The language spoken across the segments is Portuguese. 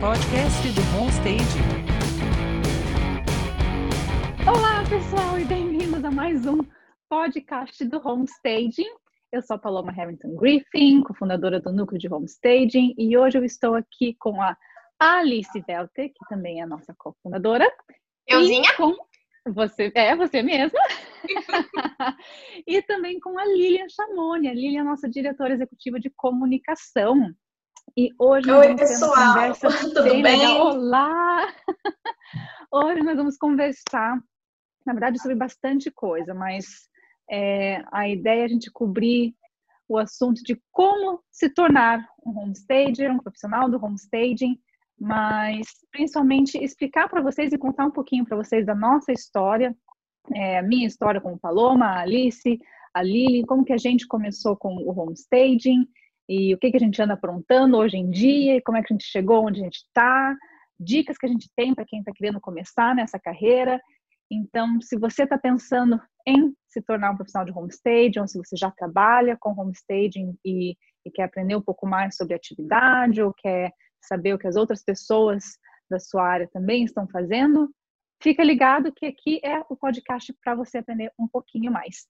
podcast do Homestage. Olá, pessoal, e bem-vindos a mais um podcast do Homestaging. Eu sou a Paloma Harrington Griffin, cofundadora do Núcleo de Homestaging, e hoje eu estou aqui com a Alice Velter, que também é a nossa cofundadora. Euzinha? E com você, é, você mesma. e também com a Lilian Chamoni. A Lilian é a nossa diretora executiva de comunicação. E hoje nós Oi, vamos ter pessoal. uma conversa Tudo bem, bem? legal. Olá! Hoje nós vamos conversar, na verdade, sobre bastante coisa, mas é, a ideia é a gente cobrir o assunto de como se tornar um homestager, um profissional do homestaging, mas principalmente explicar para vocês e contar um pouquinho para vocês da nossa história, é, a minha história com o Paloma, a Alice, a Lili, como que a gente começou com o homestaging e o que, que a gente anda aprontando hoje em dia e como é que a gente chegou onde a gente está, dicas que a gente tem para quem está querendo começar nessa carreira. Então, se você está pensando em se tornar um profissional de homestaging, ou se você já trabalha com homestaging e, e quer aprender um pouco mais sobre atividade, ou quer saber o que as outras pessoas da sua área também estão fazendo, fica ligado que aqui é o podcast para você aprender um pouquinho mais.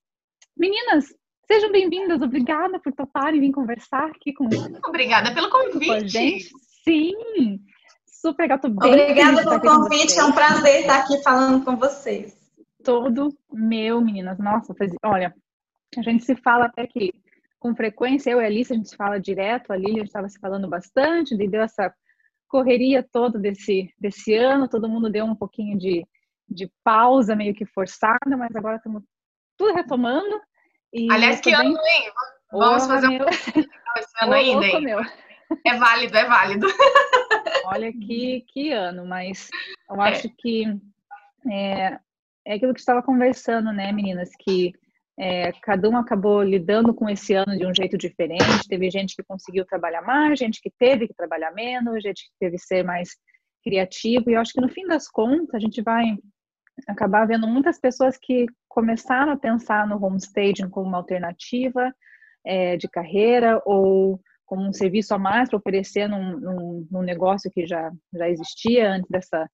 Meninas, sejam bem-vindas, obrigada por toparem vir conversar aqui com, Obrigada pelo a convite. gente. Sim, super tô bem Obrigada pelo convite, é um prazer estar aqui falando com vocês. todo meu, meninas. Nossa, faz- olha, a gente se fala até que com frequência, eu e a Alice, a gente se fala direto, a Lilian estava se falando bastante, e deu essa correria toda desse, desse ano, todo mundo deu um pouquinho de, de pausa, meio que forçada, mas agora estamos tudo retomando. E Aliás, que bem- ano, hein? Vamos Porra, fazer um meu. esse ano Ô, ainda, hein? meu. É válido, é válido. Olha que, que ano, mas eu É. acho que é, é aquilo que estava conversando, né, meninas? Que é, cada um acabou lidando com esse ano de um jeito diferente. Teve gente que conseguiu trabalhar mais, gente que teve que trabalhar menos, gente que teve que ser mais criativo. E eu acho que no fim das contas a gente vai acabar vendo muitas pessoas que começaram a pensar no homestaging como uma alternativa é, de carreira ou como um serviço a mais para oferecer num, num, num negócio que já, já existia antes dessa,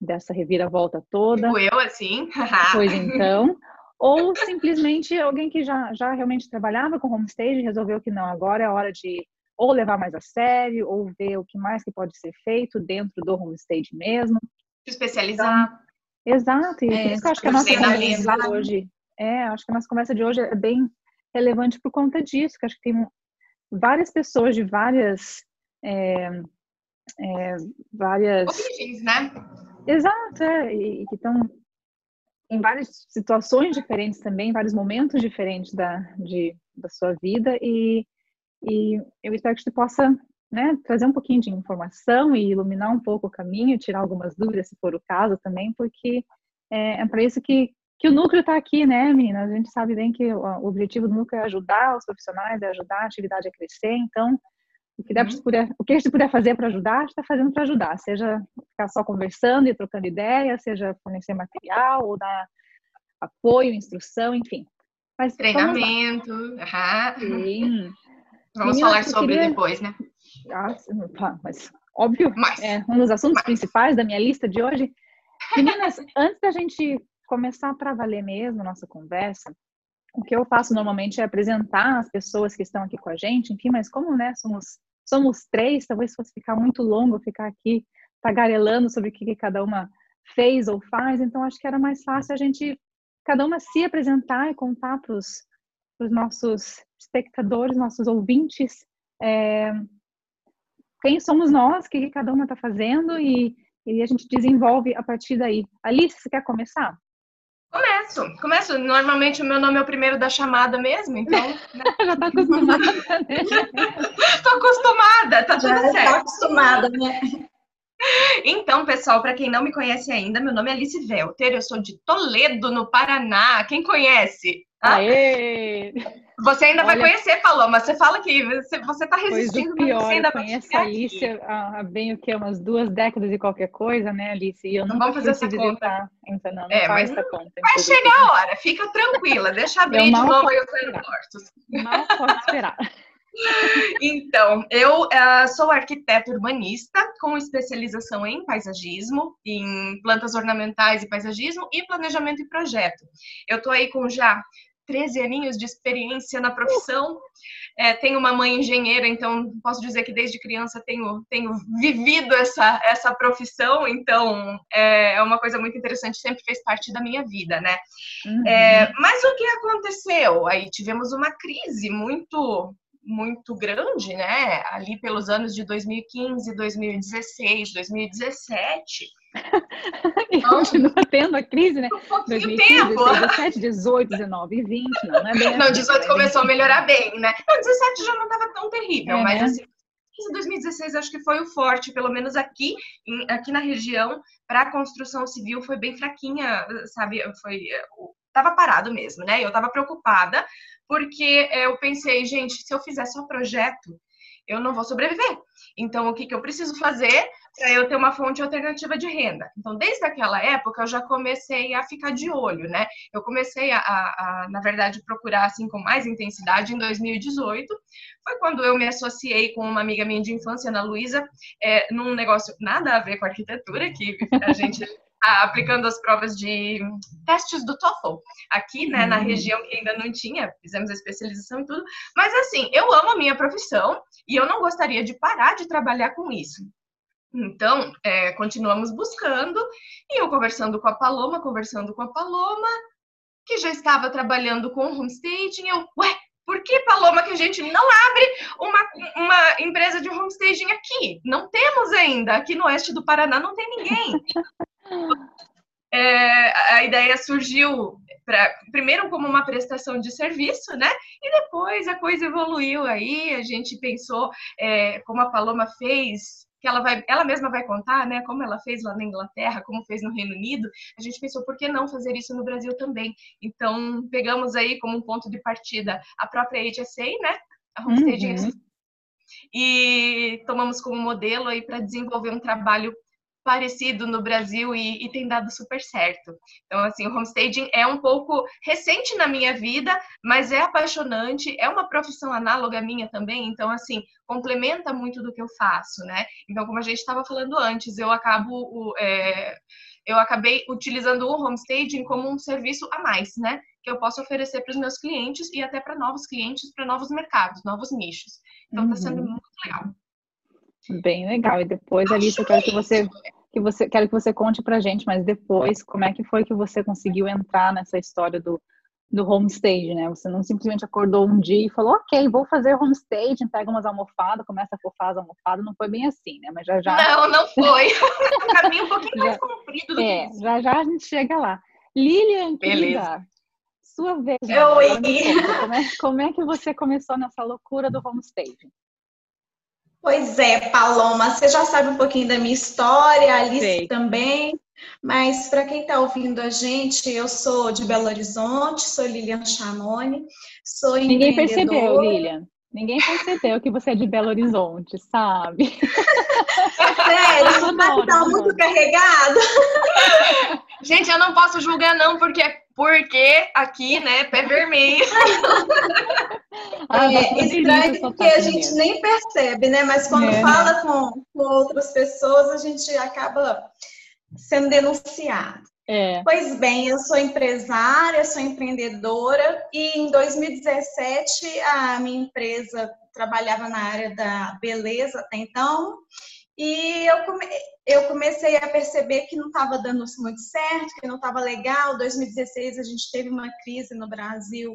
dessa reviravolta toda. Digo eu, assim. Pois então. Ou simplesmente alguém que já, já realmente trabalhava com homestaging resolveu que não, agora é hora de ou levar mais a sério, ou ver o que mais que pode ser feito dentro do homestaging mesmo. Se especializar. Exato, e É, eu acho que a nossa conversa de hoje, é, acho que a nossa conversa de hoje é bem relevante por conta disso, que acho que tem várias pessoas de várias, é, é, várias, Origens, né? exato, é, e, e que estão em várias situações diferentes também, vários momentos diferentes da, de, da sua vida e, e eu espero que você possa né, trazer um pouquinho de informação e iluminar um pouco o caminho, tirar algumas dúvidas, se for o caso também, porque é, é para isso que, que o núcleo está aqui, né, meninas? A gente sabe bem que o, objetivo do núcleo é ajudar os profissionais, é ajudar a atividade a crescer, então o que, der, Uhum. puder, o que a gente puder fazer para ajudar, a gente está fazendo para ajudar, seja ficar só conversando e trocando ideias, seja fornecer material ou dar apoio, instrução, enfim. Mas vamos. Treinamento. aham. Sim. Vamos falar sobre queria- depois, né? Ah, mas óbvio, Mas, é um dos assuntos Mas- principais da minha lista de hoje. Meninas, antes da gente começar para valer mesmo a nossa conversa, o que eu faço normalmente é apresentar as pessoas que estão aqui com a gente, enfim, mas como, né, somos, somos três, talvez fosse ficar muito longo ficar aqui tagarelando sobre o que, que cada uma fez ou faz, então acho que era mais fácil a gente, cada uma se apresentar e contar para os nossos espectadores, nossos ouvintes, é, quem somos nós, o que, cada uma está fazendo e, e a gente desenvolve a partir daí. Alice, você quer começar? começo. Começo. Normalmente o meu nome é o primeiro da chamada mesmo, então Já está acostumada, né? tô acostumada, tá tudo Já certo. está acostumada, né? Então, pessoal, para quem não me conhece ainda, meu nome é Alice Velter, eu sou de Toledo, no Paraná. Quem conhece? Hã? Aê! Você ainda vai Olha- conhecer, Paloma. Você fala que você, você tá Pois resistindo, o mas pior, você ainda eu vai conheço a Alice há, bem o que? Umas duas décadas e qualquer coisa, né, Alice? E eu Não vamos fazer essa conta. visitar. Então, não, não É, mas essa conta. Vai chegar a hora, fica tranquila, deixa abrir de novo aí os aeroportos. Mal posso esperar. Então, eu uh, sou arquiteta urbanista com especialização em paisagismo, em plantas ornamentais e paisagismo e planejamento e projeto. Eu tô aí com já 13 aninhos de experiência na profissão. É, tenho uma mãe engenheira, então posso dizer que desde criança tenho, tenho vivido essa, essa profissão, então é, é uma coisa muito interessante, sempre fez parte da minha vida, né? Uhum. É, mas o que aconteceu? Aí tivemos uma crise muito muito grande, né? Ali pelos anos de 2015, 2016, 2017. E continua tendo a crise, né? Um 2015, 17, 18, 19 e 20, não, não é bem Não, 18 assim, começou a melhorar bem, né? Não, 17 já não estava tão terrível, é, mas né? assim, 2016 acho que foi o forte, pelo menos aqui, em, aqui na região, para a construção civil foi bem fraquinha, sabe? Foi tava parado mesmo, né? Eu estava preocupada porque eu pensei, gente, se eu fizer só projeto, eu não vou sobreviver. Então, o que, que eu preciso fazer para eu ter uma fonte alternativa de renda? Então, desde aquela época, eu já comecei a ficar de olho, né? Eu comecei a, a, a na verdade, procurar assim com mais intensidade em 2018. Foi quando eu me associei com uma amiga minha de infância, Ana Luísa, é, num negócio nada a ver com arquitetura, que a gente aplicando as provas de testes do TOEFL aqui, né, na uhum. região que ainda não tinha, fizemos a especialização e tudo. Mas assim, eu amo a minha profissão e eu não gostaria de parar de trabalhar com isso. Então, é, continuamos buscando e eu conversando com a Paloma, conversando com a Paloma, que já estava trabalhando com homestaging, eu, ué, por que, Paloma, que a gente não abre uma, uma empresa de homestaging aqui? Não temos ainda. Aqui no oeste do Paraná não tem ninguém. É, a ideia surgiu pra, primeiro como uma prestação de serviço, né? E depois a coisa evoluiu aí, a gente pensou, é, como a Paloma fez, que ela, vai, ela mesma vai contar, né? Como ela fez lá na Inglaterra, como fez no Reino Unido, a gente pensou, por que não fazer isso no Brasil também? Então, pegamos aí como um ponto de partida a própria HSA, né? A Homestead uhum. e tomamos como modelo aí para desenvolver um trabalho parecido no Brasil e, e, tem dado super certo. Então, assim, o homestaging é um pouco recente na minha vida, mas é apaixonante, é uma profissão análoga minha também, então, assim, complementa muito do que eu faço, né? Então, como a gente estava falando antes, eu acabo. É, eu acabei utilizando o homestaging como um serviço a mais, né? Que eu posso oferecer para os meus clientes e até para novos clientes, para novos mercados, novos nichos. Então, está sendo uhum. muito legal. Bem legal. E depois, Alice, eu quero que você que você quero que você conte pra gente, mas depois, como é que foi que você conseguiu entrar nessa história do, do homestage, né? Você não simplesmente acordou um dia e falou, ok, vou fazer homestage, pega umas almofadas, começa a fofar as almofadas, não foi bem assim, né? Mas já já... Não, não foi. um caminho um pouquinho mais comprido do é, que isso. já já a gente chega lá. Lilian, querida, sua vez. Oi! Como é, como é que você começou nessa loucura do homestage? Pois é, Paloma, você já sabe um pouquinho da minha história, a Alice Sei. também. Mas para quem está ouvindo a gente, eu sou de Belo Horizonte, sou Lilian Chanoni, sou Ninguém percebeu, Lilian. Ninguém percebeu que você é de Belo Horizonte, sabe? Sério, não, tá muito carregado. Gente, eu não posso julgar não, porque porque aqui, né, pé vermelho. Ah, é estranho porque a gente nem percebe, né? Mas quando é. fala com, com outras pessoas, a gente acaba sendo denunciado. É. Pois bem, eu sou empresária, sou empreendedora e em 2017 a minha empresa trabalhava na área da beleza até então e eu, come, eu comecei a perceber que não estava dando muito certo, que não estava legal. 2016 a gente teve uma crise no Brasil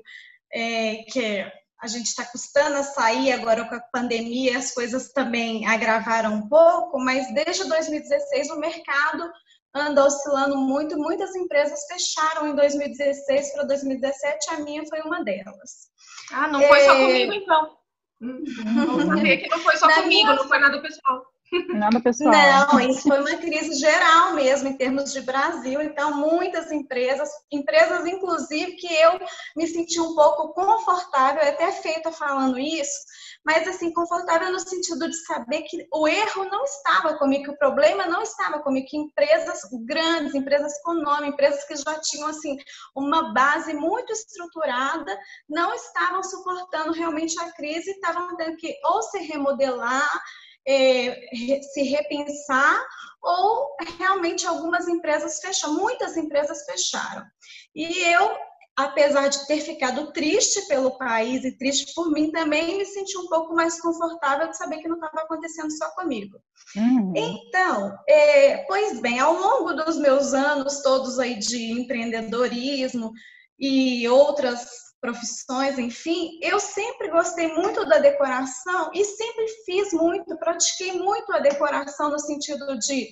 é, que a gente está custando a sair agora com a pandemia, as coisas também agravaram um pouco, mas desde 2016 o mercado anda oscilando muito, muitas empresas fecharam em 2016 para 2017, a minha foi uma delas. Ah, não foi é... só comigo então. Hum, vamos saber que não foi só Na comigo, minha... não foi nada pessoal. Nada pessoal. Não, isso foi uma crise geral mesmo, em termos de Brasil. Então, muitas empresas, empresas inclusive que eu me senti um pouco confortável, até feita falando isso, mas assim, confortável no sentido de saber que o erro não estava comigo, que o problema não estava comigo, que empresas grandes, empresas com nome, empresas que já tinham assim uma base muito estruturada, não estavam suportando realmente a crise, estavam tendo que ou se remodelar, é, se repensar ou realmente algumas empresas fecharam, muitas empresas fecharam. E eu apesar de ter ficado triste pelo país e triste por mim, também me senti um pouco mais confortável de saber que não estava acontecendo só comigo. Uhum. Então, é, pois bem, ao longo dos meus anos todos aí de empreendedorismo e outras profissões, enfim, eu sempre gostei muito da decoração e sempre fiz muito, pratiquei muito a decoração no sentido de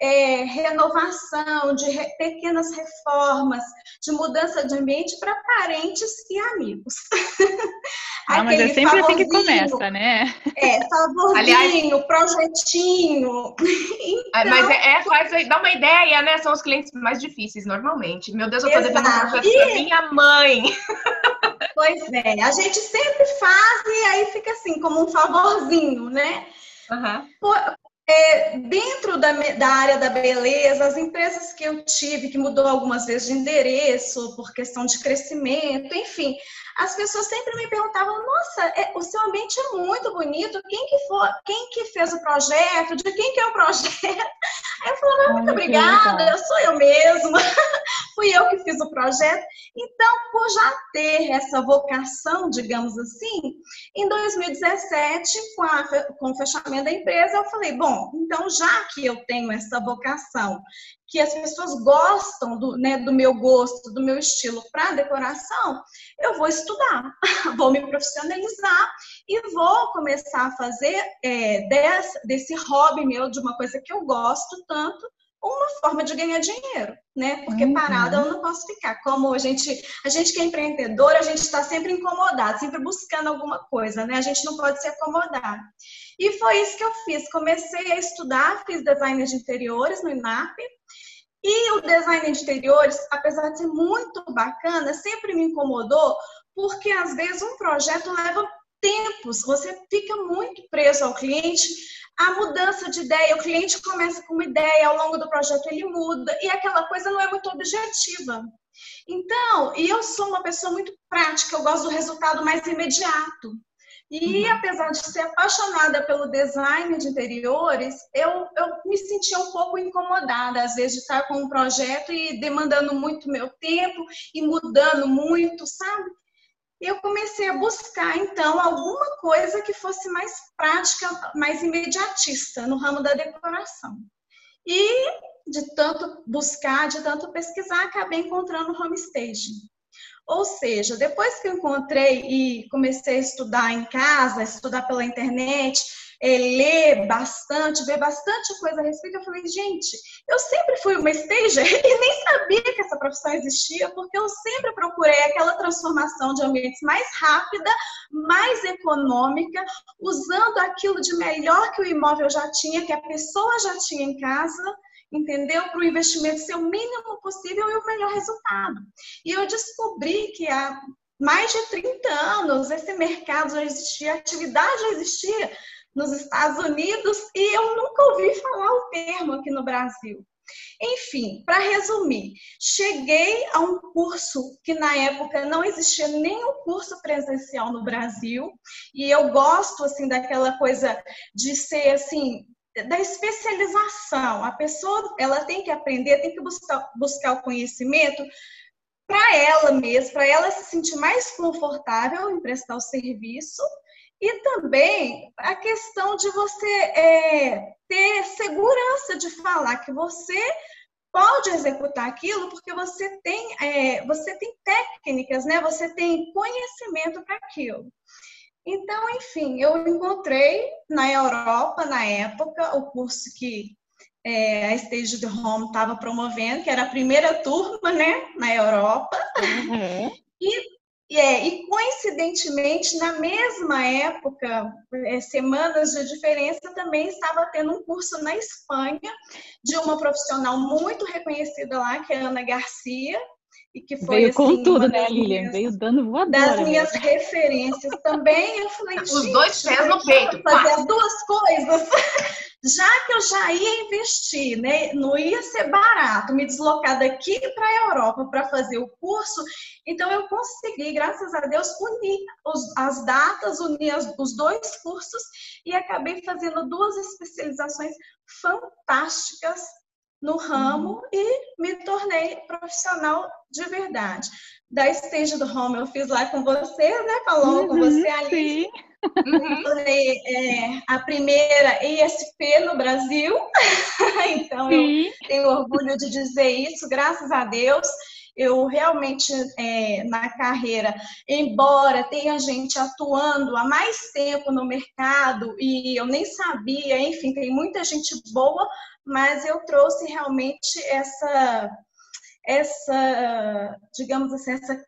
é, renovação, de re, pequenas reformas, de mudança de ambiente para parentes e amigos. Ah, mas é sempre assim que começa, né? É, favorzinho, Aliás, projetinho. então, mas é, é, faz, dá uma ideia, né? São os clientes mais difíceis, normalmente. Meu Deus, eu tô devendo um projeto e... minha mãe. Pois é, a gente sempre faz e aí fica assim, como um favorzinho, né? Uhum. Por, é, dentro da, da, área da beleza, as empresas que eu tive, que mudou algumas vezes de endereço, por questão de crescimento, enfim, as pessoas sempre me perguntavam: nossa, é, o seu ambiente é muito bonito, quem que, for, quem que fez o projeto, de quem que é o projeto? Aí eu falava: muito obrigada, eu sou eu mesma, fui eu que fiz o projeto. Então, por já ter essa vocação, digamos assim, em 2017, com, a, com o fechamento da empresa, eu falei: bom, então já que eu tenho essa vocação que as pessoas gostam do, né, do meu gosto, do meu estilo para decoração, eu vou estudar, vou me profissionalizar e vou começar a fazer é, desse, desse hobby meu, de uma coisa que eu gosto tanto, uma forma de ganhar dinheiro, né? Porque uhum. parada eu não posso ficar. Como a gente, a gente que é empreendedor, a gente está sempre incomodado, sempre buscando alguma coisa, né? A gente não pode se acomodar. E foi isso que eu fiz. Comecei a estudar, fiz design de interiores no INAP, e o design de interiores, apesar de ser muito bacana, sempre me incomodou, porque às vezes um projeto leva tempos, você fica muito preso ao cliente, a mudança de ideia, o cliente começa com uma ideia, ao longo do projeto ele muda, e aquela coisa não é muito objetiva. Então, e eu sou uma pessoa muito prática, eu gosto do resultado mais imediato. E uhum. apesar de ser apaixonada pelo design de interiores, eu, eu me sentia um pouco incomodada, às vezes, de estar com um projeto e demandando muito meu tempo e mudando muito, sabe? Eu comecei a buscar, então, alguma coisa que fosse mais prática, mais imediatista no ramo da decoração. E de tanto buscar, de tanto pesquisar, acabei encontrando o homestaging. Ou seja, depois que eu encontrei e comecei a estudar em casa, estudar pela internet, é, ler bastante, ver bastante coisa a respeito, eu falei, gente, eu sempre fui uma stager e nem sabia que essa profissão existia, porque eu sempre procurei aquela transformação de ambientes mais rápida, mais econômica, usando aquilo de melhor que o imóvel já tinha, que a pessoa já tinha em casa, entendeu? Para o investimento ser o mínimo possível e o melhor resultado. E eu descobri que há mais de 30 anos esse mercado já existia, a atividade já existia nos Estados Unidos e eu nunca ouvi falar o termo aqui no Brasil. Enfim, para resumir, cheguei a um curso que na época não existia nenhum curso presencial no Brasil, e eu gosto assim daquela coisa de ser assim da especialização. A pessoa ela tem que aprender, tem que buscar, buscar o conhecimento para ela mesma, para ela se sentir mais confortável em prestar o serviço e também a questão de você é, ter segurança de falar que você pode executar aquilo porque você tem, é, você tem técnicas, né? Você tem conhecimento para aquilo. Então, enfim, eu encontrei na Europa, na época, o curso que é, a Stage de Home estava promovendo, que era a primeira turma, né, na Europa. Uhum. E é, e coincidentemente, na mesma época, é, semanas de diferença, também estava tendo um curso na Espanha de uma profissional muito reconhecida lá, que é Ana Garcia, e que foi Veio assim, com tudo, né, Lilian? Minhas, Veio dando voadora. Das minhas mesmo. referências também. Eu falei, os dois pés no peito. Fazer as duas coisas. já que eu já ia investir, né? Não ia ser barato me deslocar daqui para a Europa para fazer o curso, então eu consegui, graças a Deus, unir os, as datas, unir os dois cursos e acabei fazendo duas especializações fantásticas no ramo uhum. e me tornei profissional de verdade. Da Stage do Home eu fiz lá com você, né, Paloma, uhum, com você, Alice. Sim. Uhum. Tornei é, a primeira ESP no Brasil, então sim. eu tenho orgulho de dizer isso, graças a Deus. Eu realmente, é, na carreira, embora tenha gente atuando há mais tempo no mercado e eu nem sabia, enfim, tem muita gente boa, mas eu trouxe realmente essa, essa digamos assim, essa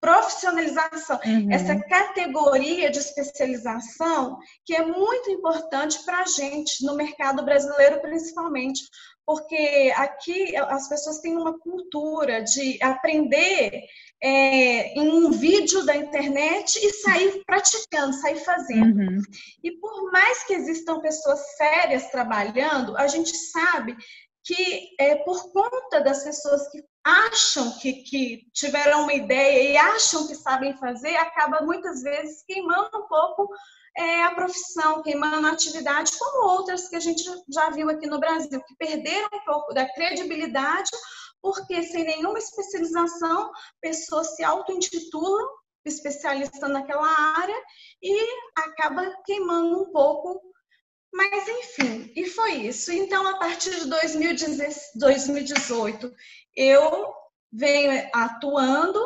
profissionalização, uhum. essa categoria de especialização que é muito importante para a gente no mercado brasileiro, principalmente, porque aqui as pessoas têm uma cultura de aprender é, em um vídeo da internet e sair praticando, sair fazendo. Uhum. E por mais que existam pessoas sérias trabalhando, a gente sabe que é, por conta das pessoas que acham que, que tiveram uma ideia e acham que sabem fazer, acaba muitas vezes queimando um pouco é, a profissão, queimando a atividade, como outras que a gente já viu aqui no Brasil, que perderam um pouco da credibilidade porque sem nenhuma especialização, pessoas se auto-intitulam especialista naquela área e acaba queimando um pouco. Mas, enfim, e foi isso. Então, a partir de 2018, eu venho atuando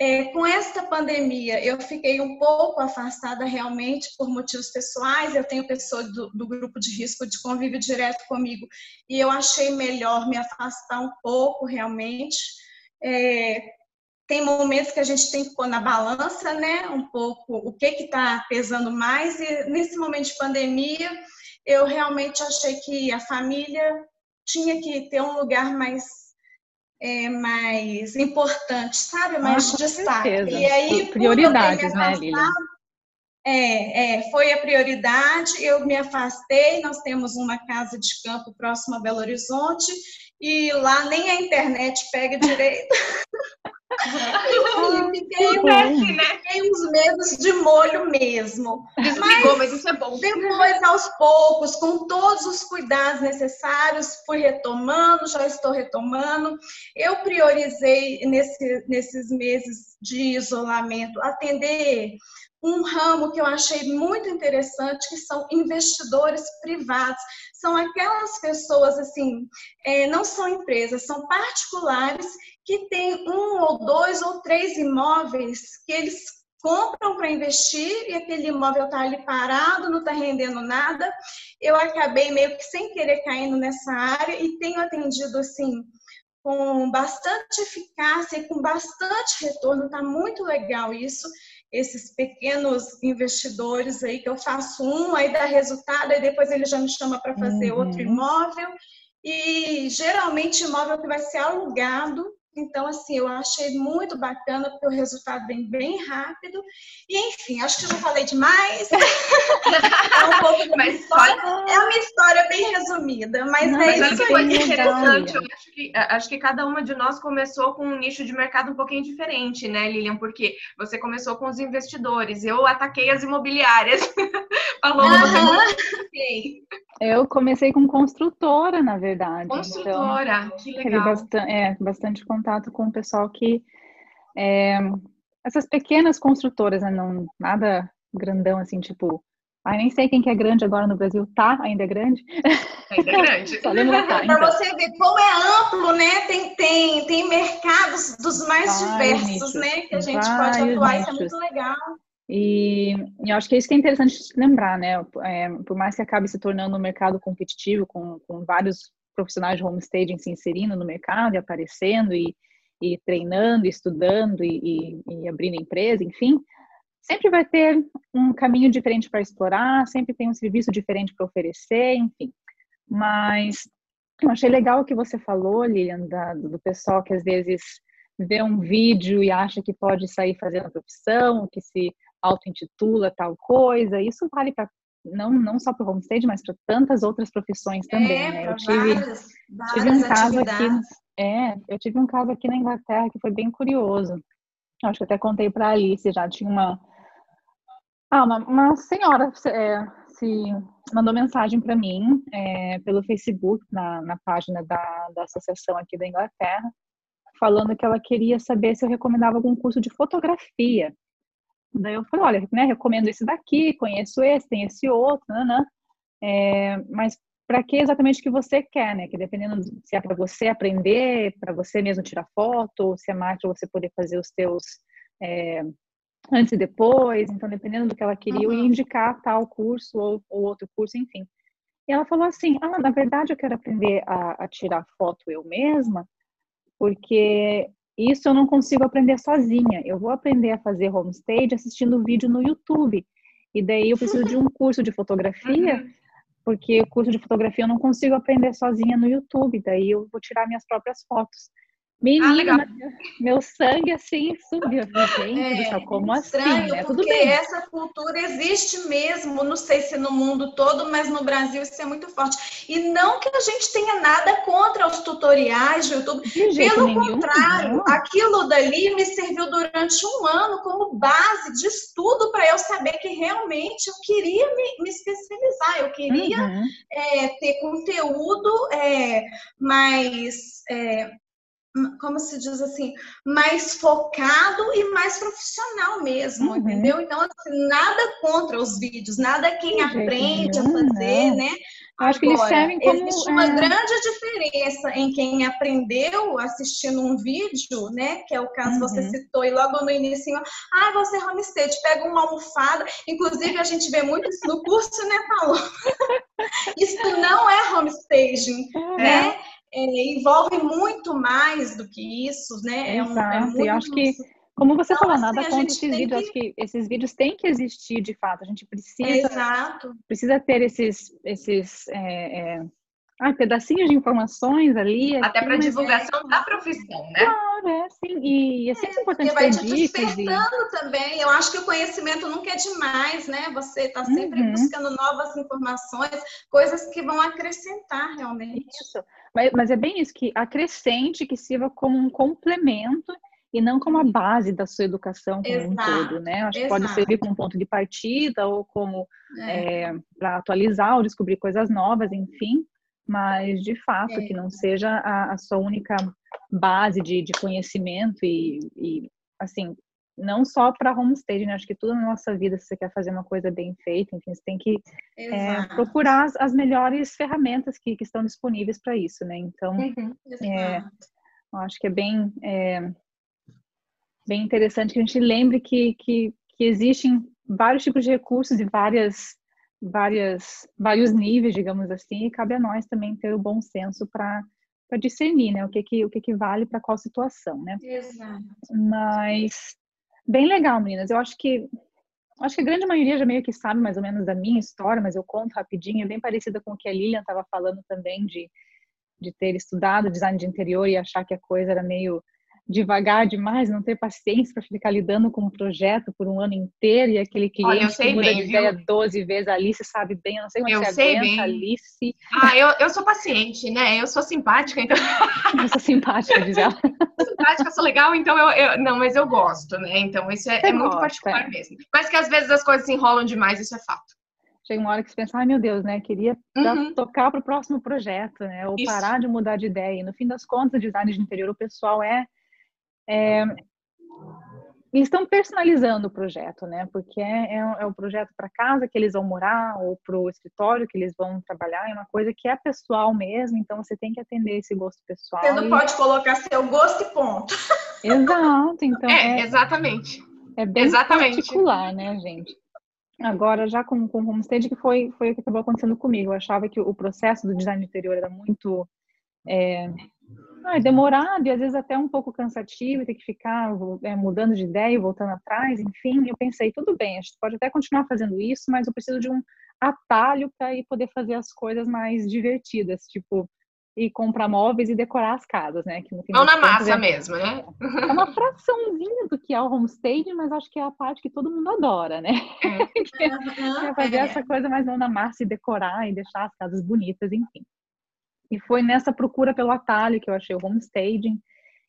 é, com esta pandemia, eu fiquei um pouco afastada realmente por motivos pessoais. Eu tenho pessoas do, do, grupo de risco de convívio direto comigo e eu achei melhor me afastar um pouco realmente. É, tem momentos que a gente tem que pôr na balança, né? Um pouco o que está pesando mais. E nesse momento de pandemia, eu realmente achei que a família tinha que ter um lugar mais é, mais importante, sabe? Mais ah, destaque. Certeza. E aí, prioridades, né, Lilian? É, é, foi a prioridade. Eu me afastei. Nós temos uma casa de campo próxima a Belo Horizonte e lá nem a internet pega direito. fiquei, né? fiquei uns meses de molho mesmo. Desligou, mas, mas isso é bom. Depois, aos poucos, com todos os cuidados necessários, fui retomando, já estou retomando. Eu priorizei nesse, nesses meses de isolamento atender um ramo que eu achei muito interessante, que são investidores privados. São aquelas pessoas, assim, é, não são empresas, são particulares que têm um ou dois ou três imóveis que eles compram para investir e aquele imóvel está ali parado, não está rendendo nada. Eu acabei meio que sem querer caindo nessa área e tenho atendido, assim, com bastante eficácia e com bastante retorno, está muito legal isso esses pequenos investidores aí que eu faço um, aí dá resultado, aí depois ele já me chama para fazer uhum. outro imóvel. E geralmente imóvel que vai ser alugado então, assim, eu achei muito bacana, porque o resultado vem bem rápido. E, enfim, acho que eu já falei demais. é um pouco mas história. É uma história bem resumida, mas Não, é mas isso foi interessante. Eu acho que, acho que cada uma de nós começou com um nicho de mercado um pouquinho diferente, né, Lilian? Porque você começou com os investidores, eu ataquei as imobiliárias. Falou, uhum. eu comecei com construtora, na verdade. Então construtora, então, que legal. Bastante, é, bastante contato com o pessoal que. É, essas pequenas construtoras, né, não, nada grandão assim, tipo. Ai, nem sei quem que é grande agora no Brasil. Tá? Ainda é grande? Ainda é grande. Só lembra tá. Então. Para você ver como é amplo, né? Tem, tem, tem mercados dos mais Vários diversos, nichos. né? Que a gente pode atuar. Nichos. Isso é muito legal. E, e, eu acho que é isso que é interessante lembrar, né? É, por mais que acabe se tornando um mercado competitivo, com, com vários profissionais de homestaging se inserindo no mercado e aparecendo, e, e treinando, estudando e, e, e abrindo empresa, enfim, sempre vai ter um caminho diferente para explorar, sempre tem um serviço diferente para oferecer, enfim. Mas eu achei legal o que você falou, Lilian, da, do pessoal que às vezes vê um vídeo e acha que pode sair fazendo a profissão, que se auto-intitula tal coisa. Isso vale para não, não só para o homestead, mas para tantas outras profissões também. É, né? Eu tive, várias, tive um caso aqui. É, eu tive um caso aqui na Inglaterra que foi bem curioso. Acho que até contei para a Alice, já tinha uma. Ah, uma, uma senhora é, se mandou mensagem para mim é, pelo Facebook, na, na página da, da associação aqui da Inglaterra, falando que ela queria saber se eu recomendava algum curso de fotografia. Daí eu falei, olha, né, recomendo esse daqui, conheço esse, tem esse outro, né, né? É, mas para que exatamente que você quer, né? Que dependendo se é para você aprender, para você mesmo tirar foto, se é mais para você poder fazer os teus é, antes e depois. Então, dependendo do que ela queria, uhum. eu ia indicar tal curso ou, ou, outro curso, enfim. E ela falou assim: Ah, na verdade, eu quero aprender a, a tirar foto eu mesma, porque isso eu não consigo aprender sozinha. Eu vou aprender a fazer homestage assistindo vídeo no YouTube. E daí eu preciso de um curso de fotografia, porque o curso de fotografia eu não consigo aprender sozinha no YouTube. Daí eu vou tirar minhas próprias fotos. Menina, ah, meu sangue assim subiu. Gente, é, como assim? Estranho, né? Tudo bem. essa cultura existe mesmo, não sei se no mundo todo, mas no Brasil isso é muito forte. E não que a gente tenha nada contra os tutoriais do YouTube, pelo nenhum, contrário, não. aquilo dali me serviu durante um ano como base de estudo para eu saber que realmente eu queria me, me especializar, eu queria uhum. é, ter conteúdo é, mais é, como se diz assim, mais focado e mais profissional mesmo, uhum. entendeu? Então, assim, nada contra os vídeos, nada quem aprende a fazer, né? Acho Agora, que eles servem como... Existe uma é... grande diferença em quem aprendeu assistindo um vídeo, né? Que é o caso uhum. você citou, e logo no início, ah, você é homestead, pega uma almofada. Inclusive, a gente vê muito isso no curso, né, Paulo? isso não é homestaging, é. né? É, envolve muito mais do que isso, né? É Exato. É um, é eu acho que, como você então, falou, assim, nada contra esses vídeos. Que... Acho que esses vídeos têm que existir de fato. A gente precisa, Exato. precisa ter esses, esses é, é ah, pedacinhos de informações ali. Até para divulgação é... da profissão, né? Claro, é sim. E é sempre é, importante vai te despertando e... também. Eu acho que o conhecimento nunca é demais, né? Você está sempre uhum. buscando novas informações, coisas que vão acrescentar realmente. Isso. Mas, mas é bem isso, que acrescente, que sirva como um complemento e não como a base da sua educação como exato, um todo, né? Acho que pode servir como ponto de partida ou como é. é, para atualizar ou descobrir coisas novas, enfim mas de fato é. que não seja a, a, sua única base de, de conhecimento e, e, assim não só para homestay, né? Acho que tudo na nossa vida, se você quer fazer uma coisa bem feita, enfim, você tem que é, procurar as, as, melhores ferramentas que, que estão disponíveis para isso, né? Então, uhum, é, eu acho que é bem, é, bem interessante que a gente lembre que, que, que existem vários tipos de recursos e várias várias, vários níveis, digamos assim, e cabe a nós também ter o bom senso para para discernir, né, o que que o que que vale para qual situação, né? Exato. Mas bem legal, meninas. Eu acho que acho que a grande maioria já meio que sabe mais ou menos da minha história, mas eu conto rapidinho, é bem parecida com o que a Lilian estava falando também de de ter estudado design de interior e achar que a coisa era meio devagar demais, não ter paciência para ficar lidando com um projeto por um ano inteiro e aquele cliente Olha, que muda bem, de ideia 12 vezes, a Alice sabe bem, eu não sei como eu você sei aguenta, bem. Alice. Ah, eu, eu sou paciente, né? Eu sou simpática, então... Eu sou simpática, diz ela. sou simpática, sou legal, então eu, eu, Não, mas eu gosto, né? Então isso é, é muito gosta, particular é. mesmo. Mas que às vezes as coisas se enrolam demais, isso é fato. Chega uma hora que você pensa, ai meu Deus, né? Queria uhum. tocar para o próximo projeto, né? Ou isso. parar de mudar de ideia. E no fim das contas, design de interior, o pessoal é é, estão personalizando o projeto, né? Porque é, é, é o projeto para casa que eles vão morar ou para o escritório que eles vão trabalhar, é uma coisa que é pessoal mesmo, então você tem que atender esse gosto pessoal. Você não e... pode colocar seu gosto e ponto. Exato, então. É, é exatamente. É bem exatamente. particular, né, gente? Agora, já com, com o Homestead, que foi, foi o que acabou acontecendo comigo. Eu achava que o processo do design interior era muito. É, Ah, é demorado e às vezes até um pouco cansativo, ter que ficar é, mudando de ideia e voltando atrás, enfim. Eu pensei, tudo bem, a gente pode até continuar fazendo isso, mas eu preciso de um atalho para ir poder fazer as coisas mais divertidas, tipo e comprar móveis e decorar as casas, né? Que no na massa é, mesmo, né? É uma fraçãozinha do que é o homestaging, mas acho que é a parte que todo mundo adora, né? É, é fazer é. essa coisa mais não na massa e decorar e deixar as casas bonitas, enfim. E foi nessa procura pelo atalho que eu achei o homestaging.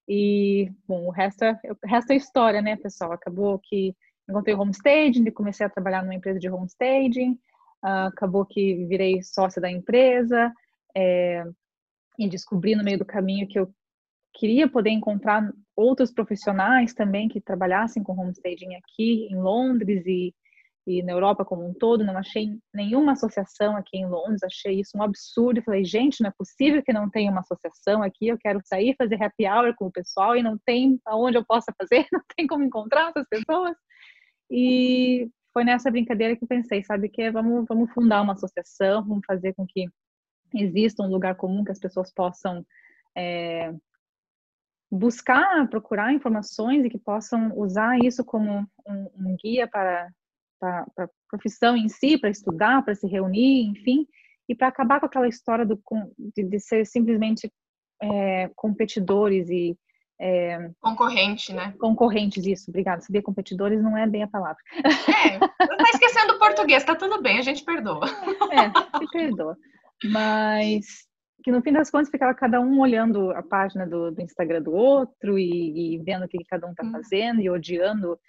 E, bom, o resto é, o resto é história, né, pessoal? Acabou que encontrei o homestaging e comecei a trabalhar numa empresa de homestaging. Uh, acabou que virei sócia da empresa. É, e descobri no meio do caminho que eu queria poder encontrar outros profissionais também que trabalhassem com homestaging aqui em Londres e, e na Europa como um todo. Não achei nenhuma associação aqui em Londres, achei isso um absurdo. Falei, gente, não é possível que não tenha uma associação aqui. Eu quero sair fazer happy hour com o pessoal e não tem aonde eu possa fazer, não tem como encontrar essas pessoas. E foi nessa brincadeira que eu pensei, sabe, que vamos, vamos fundar uma associação, vamos fazer com que exista um lugar comum que as pessoas possam é, buscar, procurar informações e que possam usar isso como um, um guia para, para, a profissão em si, para estudar, para se reunir, enfim, e para acabar com aquela história do, de, de ser simplesmente é, competidores e é, Concorrente, né? Concorrentes, isso, obrigada. Sabia, competidores não é bem a palavra. É, tá esquecendo o português, tá tudo bem, a gente perdoa. É, se perdoa mas que no fim das contas ficava cada um olhando a página do, do Instagram do outro e, e, vendo o que cada um está hum. fazendo e odiando.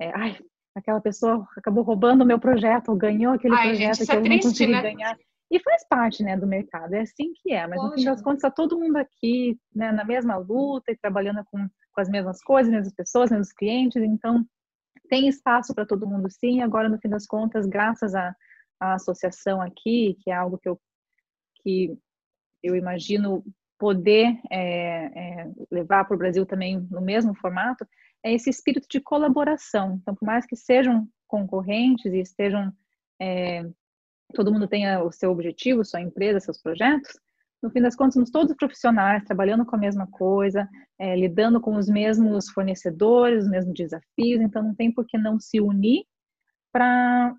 É, ai, aquela pessoa acabou roubando o meu projeto, ou ganhou aquele ai, projeto gente, que é eu triste, não consegui né? ganhar. E faz parte, né, do mercado, é assim que é, mas Poxa. no fim das contas está todo mundo aqui, né, na mesma luta e trabalhando com, com as mesmas coisas, mesmas pessoas, mesmos clientes, então tem espaço para todo mundo sim, agora no fim das contas, graças à, à associação aqui, que é algo que eu que eu imagino poder é, é, levar para o Brasil também no mesmo formato, é esse espírito de colaboração. Então, por mais que sejam concorrentes e estejam, é, todo mundo tenha o seu objetivo, sua empresa, seus projetos, no fim das contas, somos todos profissionais, trabalhando com a mesma coisa, é, lidando com os mesmos fornecedores, os mesmos desafios, então não tem por que não se unir para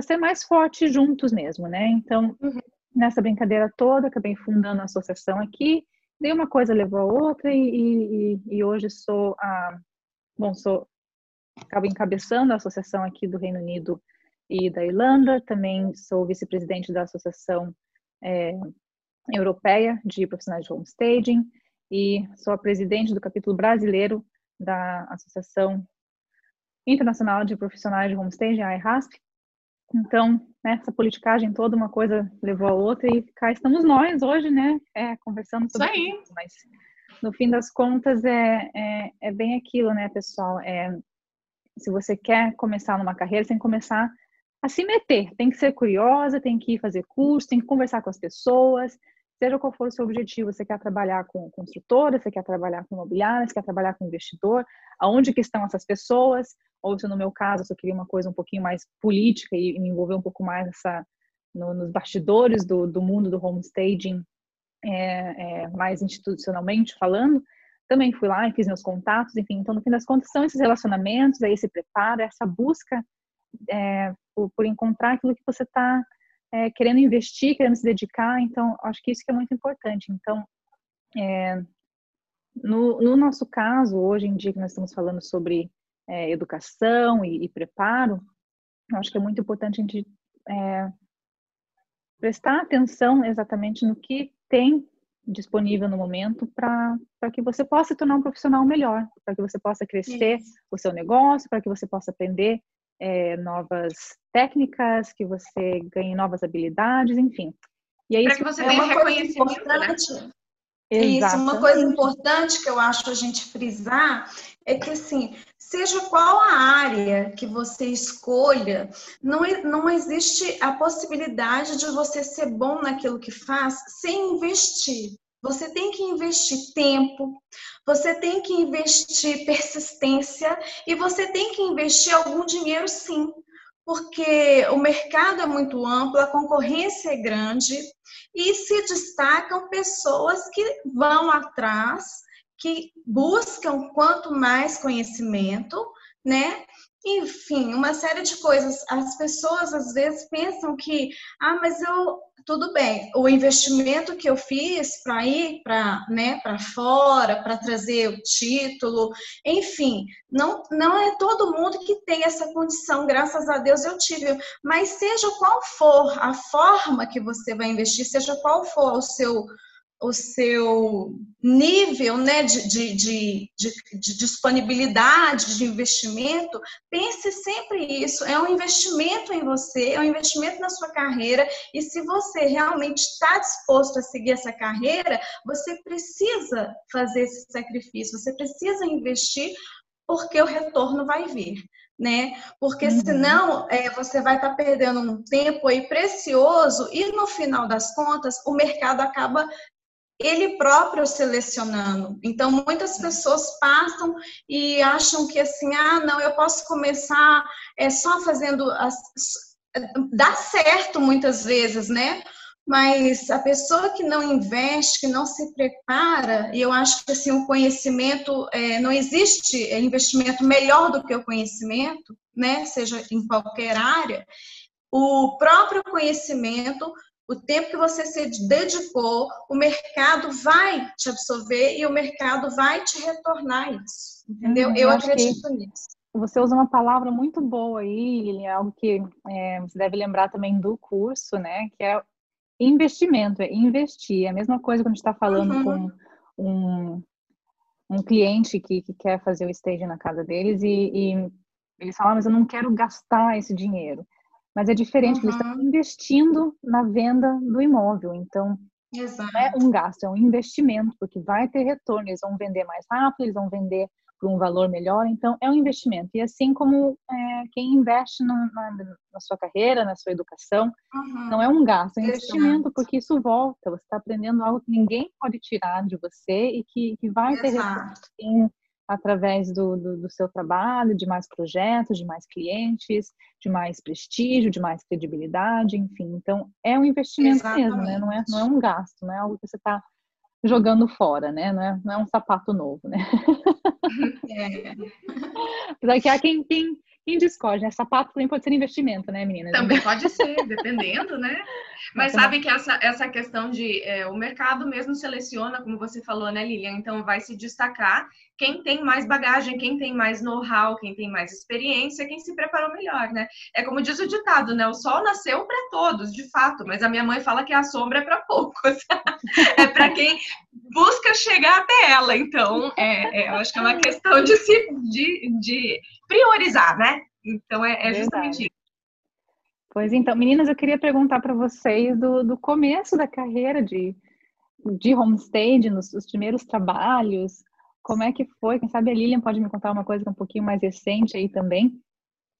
ser mais forte juntos mesmo, né? Então, uhum nessa brincadeira toda, acabei fundando a associação aqui, daí uma coisa levou a outra e, e, e hoje sou a, bom, sou, acabo encabeçando a associação aqui do Reino Unido e da Irlanda, também sou vice-presidente da Associação é, Europeia de Profissionais de Homestaging e sou a presidente do capítulo brasileiro da Associação Internacional de Profissionais de Homestaging, a IHASP, então, né, essa politicagem toda, uma coisa levou a outra e cá estamos nós hoje, né, é, conversando sobre isso. Aí. Isso, mas no fim das contas é, é, é, bem aquilo, né, pessoal? É, se você quer começar numa carreira, você tem que começar a se meter. Tem que ser curiosa, tem que ir fazer curso, tem que conversar com as pessoas, seja qual for o seu objetivo, você quer trabalhar com construtora, você quer trabalhar com imobiliária, você quer trabalhar com investidor, aonde que estão essas pessoas, ou se no meu caso eu queria uma coisa um pouquinho mais política e, me envolver um pouco mais nessa, no, nos bastidores do, do mundo do homestaging, é, é, mais institucionalmente falando, também fui lá e fiz meus contatos, enfim, então no fim das contas são esses relacionamentos, é esse preparo, essa busca é, por, por encontrar aquilo que você está é, querendo investir, querendo se dedicar, então acho que isso que é muito importante. Então, é, no, no, nosso caso, hoje em dia que nós estamos falando sobre é, educação e, e, preparo, acho que é muito importante a gente é, prestar atenção exatamente no que tem disponível no momento para que você possa se tornar um profissional melhor, para que você possa crescer Isso. o seu negócio, para que você possa aprender é, novas técnicas, que você ganhe novas habilidades, enfim. E aí, Para que você é tenha reconhecimento, né? Isso, uma coisa importante que eu acho a gente frisar é que, assim, seja qual a área que você escolha, não, não existe a possibilidade de você ser bom naquilo que faz sem investir. Você tem que investir tempo, você tem que investir persistência e você tem que investir algum dinheiro sim. porque o mercado é muito amplo, a concorrência é grande e se destacam pessoas que vão atrás, que buscam quanto mais conhecimento, né? Enfim, uma série de coisas. As pessoas às vezes pensam que, ah, mas eu tudo bem, o investimento que eu fiz para ir para né, fora, para trazer o título, enfim, não, não é todo mundo que tem essa condição, graças a Deus eu tive, mas seja qual for a forma que você vai investir, seja qual for o seu o seu nível né, de, de, de, de, disponibilidade de investimento, pense sempre isso. É um investimento em você, é um investimento na sua carreira, e se você realmente está disposto a seguir essa carreira, você precisa fazer esse sacrifício, você precisa investir, porque o retorno vai vir. Né? Porque uhum. senão é, você vai estar tá perdendo um tempo aí precioso e no final das contas o mercado acaba ele próprio selecionando. Então, muitas pessoas passam e acham que assim, ah, não, eu posso começar é, só fazendo. As... Dá certo muitas vezes, né? Mas a pessoa que não investe, que não se prepara, e eu acho que assim, o conhecimento, é, não existe investimento melhor do que o conhecimento, né? Seja em qualquer área, o próprio conhecimento o tempo que você se dedicou, o mercado vai te absorver e o mercado vai te retornar isso. Entendeu? Hum, eu, eu acredito nisso. Você usa uma palavra muito boa aí, Lilian, algo que é, você deve lembrar também do curso, né? Que é investimento, é investir. É a mesma coisa quando a gente está falando uhum. com um, um cliente que, que, quer fazer o stage na casa deles e, e eles falam, ah, mas eu não quero gastar esse dinheiro mas é diferente, uhum. eles estão investindo na venda do imóvel. Então, Exato. não é um gasto, é um investimento, porque vai ter retorno, eles vão vender mais rápido, eles vão vender por um valor melhor, então é um investimento. E assim como é, quem investe na, na, na, sua carreira, na sua educação, uhum. não é um gasto, é um investimento, porque isso volta, você está aprendendo algo que ninguém pode tirar de você e que, que vai Exato. ter retorno através do, do, do, seu trabalho, de mais projetos, de mais clientes, de mais prestígio, de mais credibilidade, enfim. Então, é um investimento Exatamente. mesmo, né? Não é, não é um gasto, não é algo que você está jogando fora, né? Não é, não é um sapato novo, né? É. Apesar que há quem, quem, quem discorde, né? Sapato também pode ser investimento, né, meninas? Também pode ser, dependendo, né? Mas sabe que essa, essa questão de é, o mercado mesmo seleciona, como você falou, né, Lilian? Então vai se destacar quem tem mais bagagem, quem tem mais know-how, quem tem mais experiência, quem se preparou melhor, né? É como diz o ditado, né? O sol nasceu para todos, de fato, mas a minha mãe fala que a sombra é para poucos. é para quem busca chegar até ela. Então, é, é, eu acho que é uma questão de se de, de priorizar, né? Então é, é justamente isso. Pois então, meninas, eu queria perguntar para vocês do, do começo da carreira de, de homestay, nos, nos primeiros trabalhos, como é que foi? Quem sabe a Lilian pode me contar uma coisa que é um pouquinho mais recente aí também.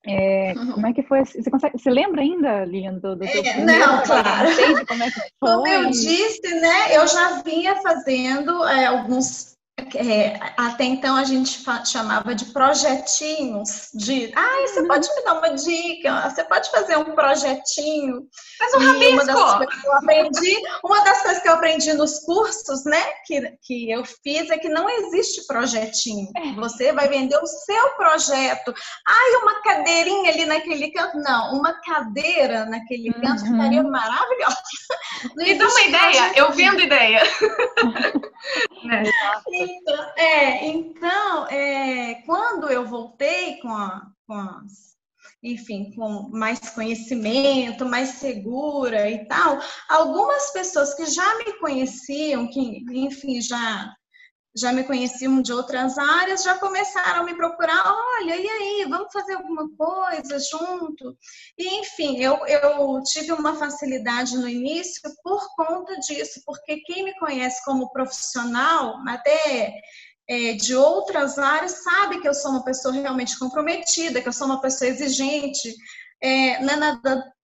É, como é que foi? Você, consegue, você lembra ainda, Lilian, do, do é, Não, claro. Como, é que foi? como eu disse, né, eu já vinha fazendo é, alguns é, até então a gente chamava de projetinhos de ah, você uhum. pode me dar uma dica, você pode fazer um projetinho. Faz um rabisco. Uma das coisas que eu aprendi, uma das coisas que eu aprendi nos cursos, né, que, que eu fiz é que não existe projetinho. É. Você vai vender o seu projeto. Ai, uma cadeirinha ali naquele canto. Não, uma cadeira naquele canto uhum. ficaria maravilhosa. Me dá uma ideia, eu vendo ideia. né? Então, é, então é, quando eu voltei com, a, com as, enfim, com mais conhecimento, mais segura e tal, algumas pessoas que já me conheciam, que, enfim, já já me conheciam de outras áreas, já começaram a me procurar, olha, e aí, vamos fazer alguma coisa junto? E, enfim, eu, eu tive uma facilidade no início por conta disso, porque quem me conhece como profissional, até é, de outras áreas, sabe que eu sou uma pessoa realmente comprometida, que eu sou uma pessoa exigente, é, não é nada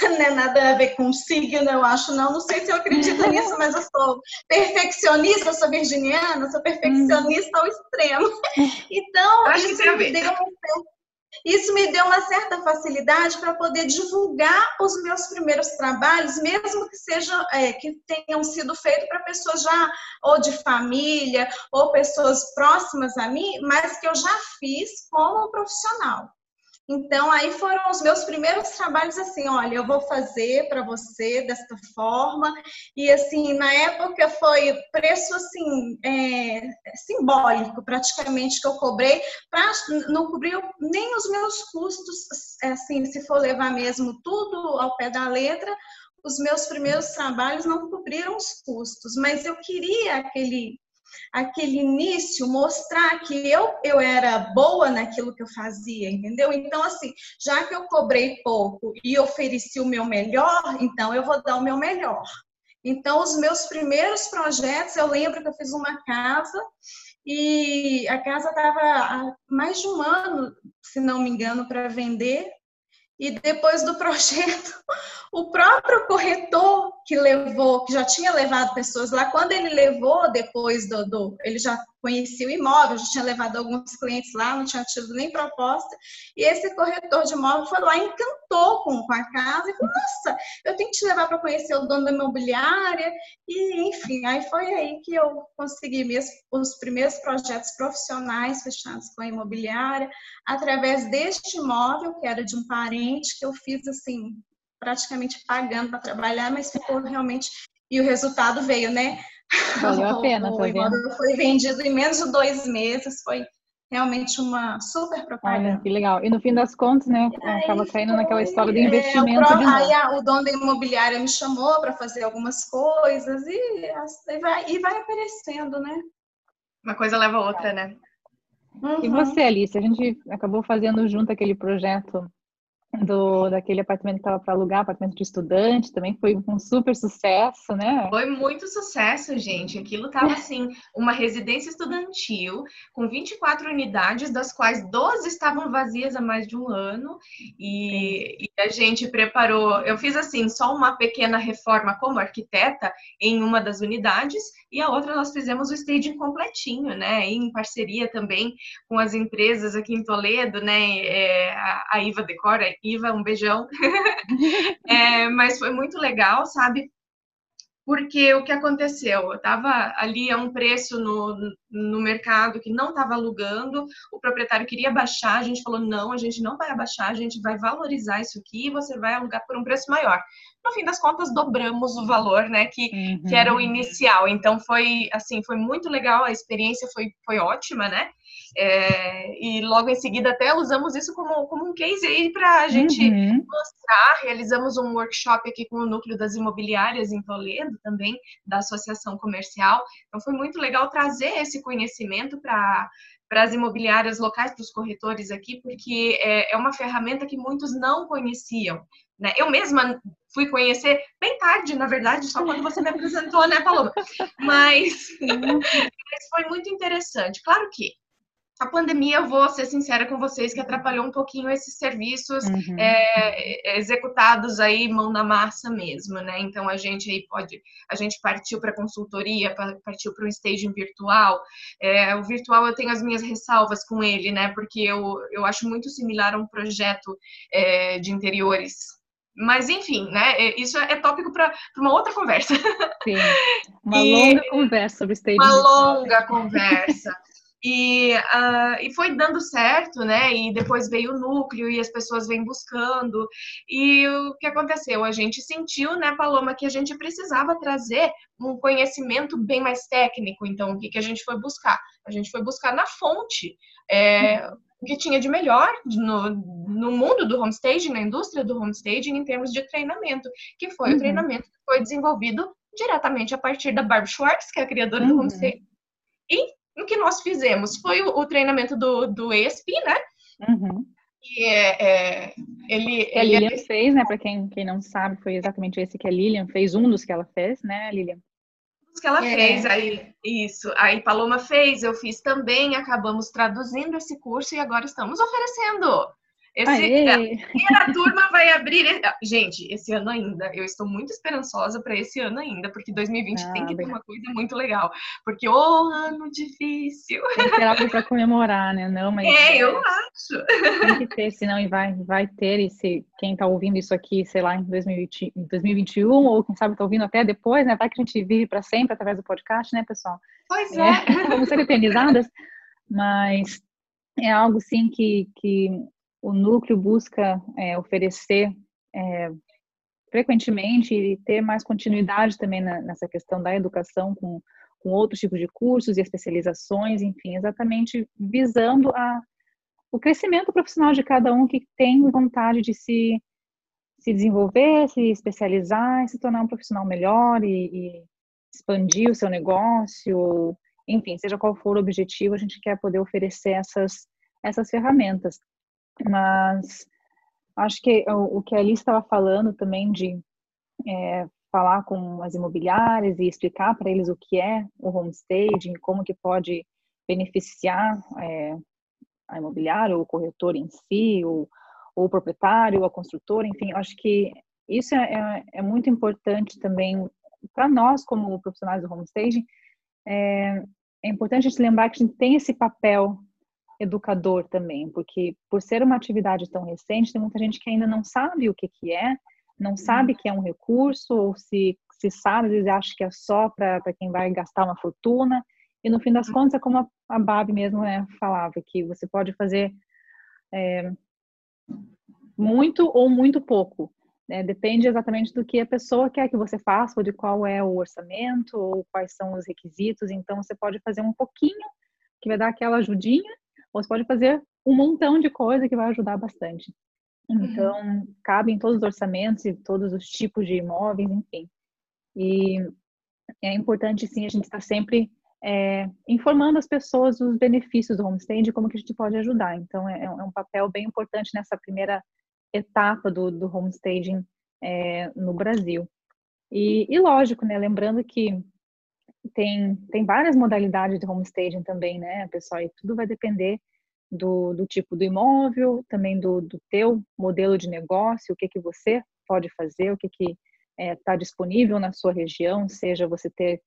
não é nada a ver com signo, eu acho, não. Não sei se eu acredito nisso, mas eu sou perfeccionista, eu sou virginiana, sou perfeccionista ao extremo. Então, isso me deu um isso me deu uma certa facilidade para poder divulgar os meus primeiros trabalhos, mesmo que sejam é, que tenham sido feitos para pessoas já ou de família ou pessoas próximas a mim, mas que eu já fiz como profissional. Então, aí foram os meus primeiros trabalhos assim, olha, eu vou fazer para você desta forma. E assim, na época foi preço assim, é, simbólico praticamente que eu cobrei, para não cobrir nem os meus custos, assim, se for levar mesmo tudo ao pé da letra, os meus primeiros trabalhos não cobriram os custos, mas eu queria aquele aquele início, mostrar que eu, eu era boa naquilo que eu fazia, entendeu? Então, assim, já que eu cobrei pouco e ofereci o meu melhor, então eu vou dar o meu melhor. Então, os meus primeiros projetos, eu lembro que eu fiz uma casa e a casa estava há mais de um ano, se não me engano, para vender. E depois do projeto, o próprio corretor que levou, que já tinha levado pessoas lá, quando ele levou depois do, do, ele já conhecia o imóvel, já tinha levado alguns clientes lá, não tinha tido nem proposta, e esse corretor de imóvel foi lá, encantou com, com a casa, e falou, nossa, eu tenho que te levar para conhecer o dono da imobiliária, e enfim, aí foi aí que eu consegui mesmo os primeiros projetos profissionais fechados com a imobiliária, através deste imóvel, que era de um parente, que eu fiz assim, praticamente pagando para trabalhar, mas ficou realmente. E o resultado veio, né? Valeu a pena, o, tá vendo? Foi vendido em menos de dois meses, foi realmente uma super propaganda. Olha, que legal. E no fim das contas, né, acaba caindo foi, naquela história do investimento. É, o, aí a, o dono da imobiliária me chamou para fazer algumas coisas e, e, vai, e vai aparecendo, né? Uma coisa leva a outra, né? Uhum. E você, Alice? A gente acabou fazendo junto aquele projeto do, daquele apartamento que estava para alugar, apartamento de estudante, também foi um super sucesso, né? Foi muito sucesso, gente. Aquilo estava assim, uma residência estudantil com 24 unidades, das quais 12 estavam vazias há mais de um ano. E, e, a gente preparou, eu fiz assim, só uma pequena reforma como arquiteta em uma das unidades, e a outra nós fizemos o staging completinho, né? Em parceria também com as empresas aqui em Toledo, né? É, a, Iva Decora Iva, um beijão. é, mas foi muito legal, sabe? Porque o que aconteceu? Eu estava ali a um preço no, no mercado que não estava alugando, o proprietário queria baixar, a gente falou: não, a gente não vai abaixar, a gente vai valorizar isso aqui e você vai alugar por um preço maior. No fim das contas, dobramos o valor, né, que, uhum. que era o inicial. Então, foi assim, foi muito legal, a experiência foi, foi ótima, né? É, e logo em seguida até usamos isso como, como um case aí para a gente uhum. mostrar. Realizamos um workshop aqui com o núcleo das imobiliárias em Toledo também, da associação comercial. Então foi muito legal trazer esse conhecimento para para as imobiliárias locais, para os corretores aqui, porque é, é uma ferramenta que muitos não conheciam. Né? Eu mesma fui conhecer bem tarde, na verdade, só quando você me apresentou, né, Paloma? Mas, mas foi muito interessante. Claro que a pandemia, eu vou ser sincera com vocês, que atrapalhou um pouquinho esses serviços uhum. é, executados aí mão na massa mesmo, né? Então a gente aí pode, a gente partiu para consultoria, partiu para um staging virtual. É, o virtual eu tenho as minhas ressalvas com ele, né? Porque eu, eu acho muito similar a um projeto é, de interiores mas, enfim, né? É, isso é tópico para uma outra conversa. Sim. Uma e, longa conversa sobre staging. Uma longa conversa. E, uh, e foi dando certo, né? E depois veio o núcleo e as pessoas vêm buscando. E o que aconteceu? A gente sentiu, né, Paloma, que a gente precisava trazer um conhecimento bem mais técnico. Então, o que, que a gente foi buscar? A gente foi buscar na fonte. É, o que tinha de melhor no, no mundo do homestaging, na indústria do homestaging, em termos de treinamento, que foi uhum. o treinamento que foi desenvolvido diretamente a partir da Barb Schwartz, que é a criadora uhum. do homestaging, e o que nós fizemos foi o, o treinamento do, do ESP, né? Uhum. E é, é, ele, que a Lilian ele... fez, né? Para quem, quem não sabe, foi exatamente esse que a Lilian fez, um dos que ela fez, né, Lilian? Dos que ela é. fez, aí isso. Aí Paloma fez, eu fiz também, acabamos traduzindo esse curso e agora estamos oferecendo Esse, a primeira turma vai abrir. Gente, esse ano ainda. Eu estou muito esperançosa para esse ano ainda, porque 2020 ah, tem que bem. ter uma coisa muito legal. Porque, ô, oh, ano difícil. Tem que ter algo para comemorar, né? Não, mas. É, eu acho. Tem que ter, senão e vai, vai ter. E se quem está ouvindo isso aqui, sei lá, em 2020, 2021, ou quem sabe está ouvindo até depois, né? Vai que a gente vive para sempre através do podcast, né, pessoal? Pois é. é. Vamos ser eternizadas. Mas é algo, sim, que, que o núcleo busca é, oferecer é, frequentemente e ter mais continuidade também na, nessa questão da educação com, com outros tipos de cursos e especializações, enfim, exatamente visando a, o crescimento profissional de cada um que tem vontade de se, se desenvolver, se especializar, se tornar um profissional melhor e, e expandir o seu negócio, enfim, seja qual for o objetivo, a gente quer poder oferecer essas, essas ferramentas. Mas acho que o, o que a Alice estava falando também de é, falar com as imobiliárias e explicar para eles o que é o homestaging, como que pode beneficiar é, a imobiliária, o corretor em si, o, o proprietário, a construtora, enfim, acho que isso é, é, é muito importante também para nós como profissionais do homestaging, é, é importante a gente lembrar que a gente tem esse papel educador também, porque por ser uma atividade tão recente, tem muita gente que ainda não sabe o que, que é, não sabe que é um recurso, ou se, se sabe, às vezes acha que é só para quem vai gastar uma fortuna, e no fim das contas, é como a, a Babi mesmo né, falava, que você pode fazer é, muito ou muito pouco, né? Depende exatamente do que a pessoa quer que você faça, ou de qual é o orçamento, ou quais são os requisitos. Então, você pode fazer um pouquinho, que vai dar aquela ajudinha, você pode fazer um montão de coisa que vai ajudar bastante. Então, uhum. cabe em todos os orçamentos e todos os tipos de imóveis, enfim. E é importante, sim, a gente estar sempre é, informando as pessoas os benefícios do homestay e como que a gente pode ajudar. Então, é, é um papel bem importante nessa primeira etapa do, do homestaging é, no Brasil. E, e, lógico, né, lembrando que tem, tem várias modalidades de homestaging também, né, pessoal, e tudo vai depender do, do tipo do imóvel, também do, do teu modelo de negócio, o que que você pode fazer, o que está é, tá disponível na sua região, seja você ter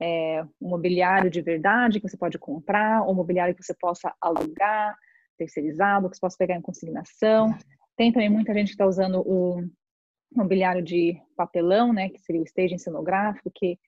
é, um mobiliário de verdade que você pode comprar, ou mobiliário que você possa alugar, terceirizado, que você possa pegar em consignação. Tem também muita gente que está usando o mobiliário de papelão, né, que seria o staging cenográfico, que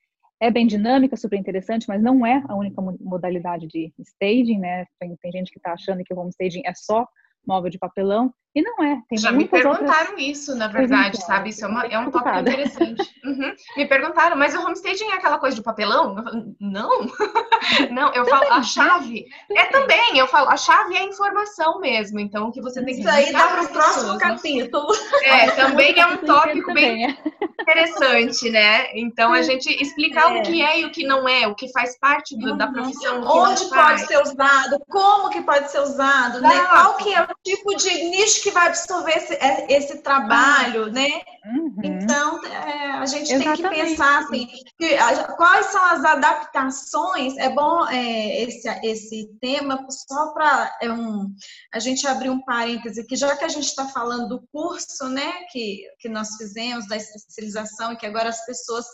é bem dinâmica, super interessante, mas não é a única modalidade de staging, né? Tem, tem gente que está achando que o home staging é só móvel de papelão, e não é. Tem Já me perguntaram outras... isso, na verdade, sabe? Isso é, uma, é um tópico interessante. Uhum. Me perguntaram, mas o homestaging é aquela coisa de papelão? não. não, eu falo, a chave. É também, eu falo, a chave é a informação mesmo. Então, que você tem que. Isso aí dá para o próximo né? capítulo. É, também é um tópico bem é. interessante, né? Então, a gente explicar é. o que é e o que não é, o que faz parte do, da profissão. Onde pode ser usado, como que pode ser usado, né? Qual que é o tipo de nicho que vai absorver esse, é, esse trabalho, né? Uhum. Então, é, a gente Exatamente. tem que pensar assim, que, a, quais são as adaptações. É bom é, esse, esse tema só para é um, a gente abrir um parêntese que já que a gente está falando do curso, né, que, que nós fizemos da especialização e que agora as pessoas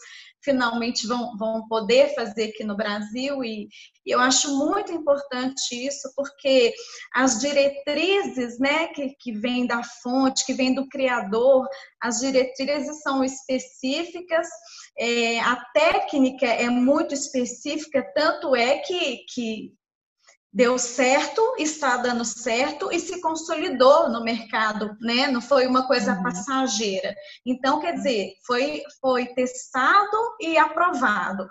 finalmente vão, vão poder fazer aqui no Brasil, e, e, eu acho muito importante isso, porque as diretrizes né, que, que vêm da fonte, que vêm do criador, as diretrizes são específicas, é, a técnica é muito específica, tanto é que, que deu certo, está dando certo e se consolidou no mercado, né? Não foi uma coisa uhum. passageira. Então, quer dizer, foi, foi testado e aprovado.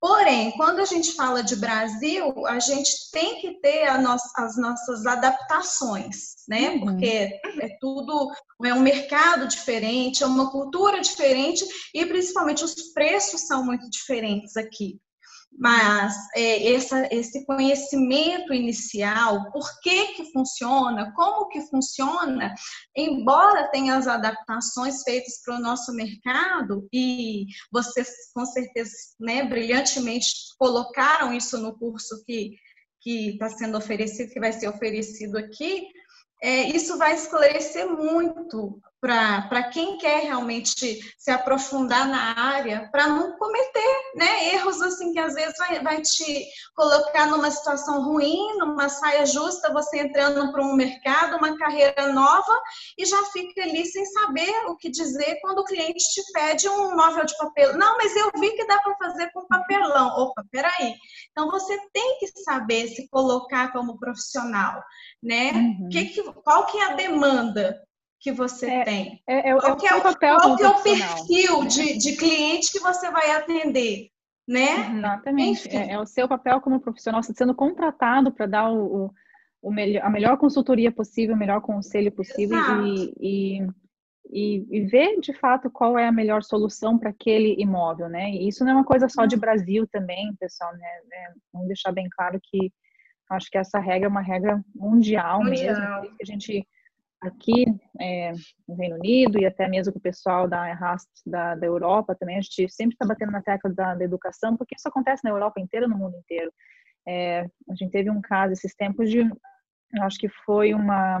Porém, quando a gente fala de Brasil, a gente tem que ter as nossas adaptações, né? Uhum. Porque é tudo, é um mercado diferente, é uma cultura diferente e principalmente os preços são muito diferentes aqui mas é, essa, esse conhecimento inicial, por que que funciona, como que funciona, embora tenha as adaptações feitas para o nosso mercado, e vocês com certeza né, brilhantemente colocaram isso no curso que está sendo oferecido, que vai ser oferecido aqui, é, isso vai esclarecer muito para quem quer realmente se aprofundar na área, para não cometer né, erros assim que às vezes vai, vai te colocar numa situação ruim, numa saia justa, você entrando para um mercado, uma carreira nova, e já fica ali sem saber o que dizer quando o cliente te pede um móvel de papel. Não, mas eu vi que dá para fazer com papelão. Opa, peraí. Então você tem que saber se colocar como profissional, né? Uhum. Que qual que é a demanda que você é, tem? É, é, qual, é, é o, papel qual é o perfil né? de, de cliente que você vai atender? Né? Exatamente. É, é, o seu papel como profissional, você sendo contratado para dar o, o, o melhor, a melhor consultoria possível, o melhor conselho possível e, e, e, e, ver de fato qual é a melhor solução para aquele imóvel, né? E isso não é uma coisa só de uhum. Brasil também, pessoal, né? É, vamos deixar bem claro que acho que essa regra é uma regra mundial, mundial. mesmo, que a gente aqui é, no Reino Unido e até mesmo com o pessoal da Errast da, da Europa também, a gente sempre está batendo na tecla da, da, educação, porque isso acontece na Europa inteira, no mundo inteiro. É, a gente teve um caso esses tempos de, acho que foi uma,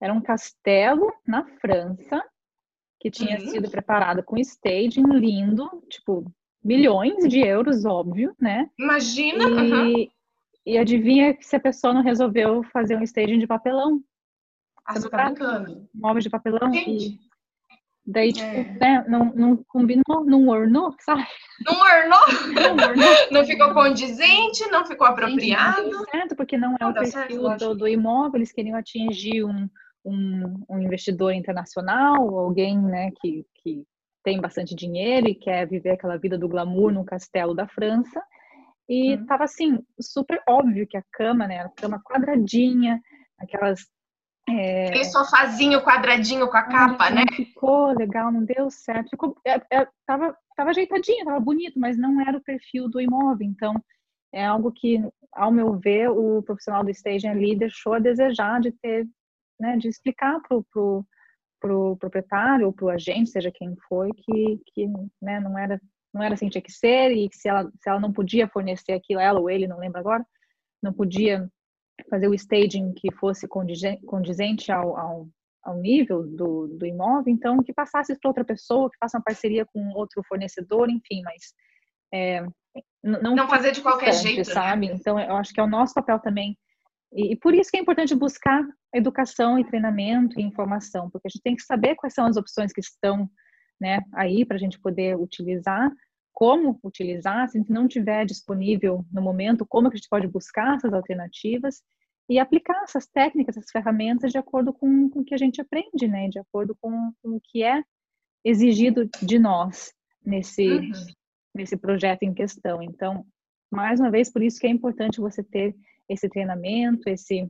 era um castelo na França que tinha uhum. sido preparado com staging lindo, tipo milhões de euros, óbvio, né? Imagina. E, uhum. e adivinha se a pessoa não resolveu fazer um staging de papelão? Tá brincando. Móveis de papelão. Gente. E daí, tipo, é. né, não, não combinou, não ornou, sabe? Não ornou? Não, ornou. não ficou condizente, não ficou apropriado. Não certo, porque não é o perfil certo, do, do, imóvel, eles queriam atingir um, um, um, investidor internacional, alguém né, que, que tem bastante dinheiro e quer viver aquela vida do glamour no castelo da França. E hum. tava assim, super óbvio que a cama, né, a cama quadradinha, aquelas é... Aquele sofazinho quadradinho com a capa, né? Ficou legal, não deu certo. Ficou, é, é, tava, tava ajeitadinho, tava bonito, mas não era o perfil do imóvel. Então, é algo que, ao meu ver, o profissional do staging ali deixou a desejar de ter, né, de explicar pro, pro, pro proprietário ou pro agente, seja quem foi, que, que né, não era não era assim tinha que ser e que se ela, se ela não podia fornecer aquilo, ela ou ele, não lembro agora, não podia fazer o staging que fosse condizente ao, ao, ao nível do, do imóvel, então que passasse para outra pessoa, que faça uma parceria com outro fornecedor, enfim, mas é, não, não fazer de qualquer jeito, né? sabe? Né? Então eu acho que é o nosso papel também e, e por isso que é importante buscar educação e treinamento e informação, porque a gente tem que saber quais são as opções que estão né, aí para a gente poder utilizar como utilizar, se não tiver disponível no momento, como que a gente pode buscar essas alternativas e aplicar essas técnicas, essas ferramentas de acordo com, com o que a gente aprende, né? De acordo com, com o que é exigido de nós nesse, uhum. nesse projeto em questão. Então, mais uma vez, por isso que é importante você ter esse treinamento, esse,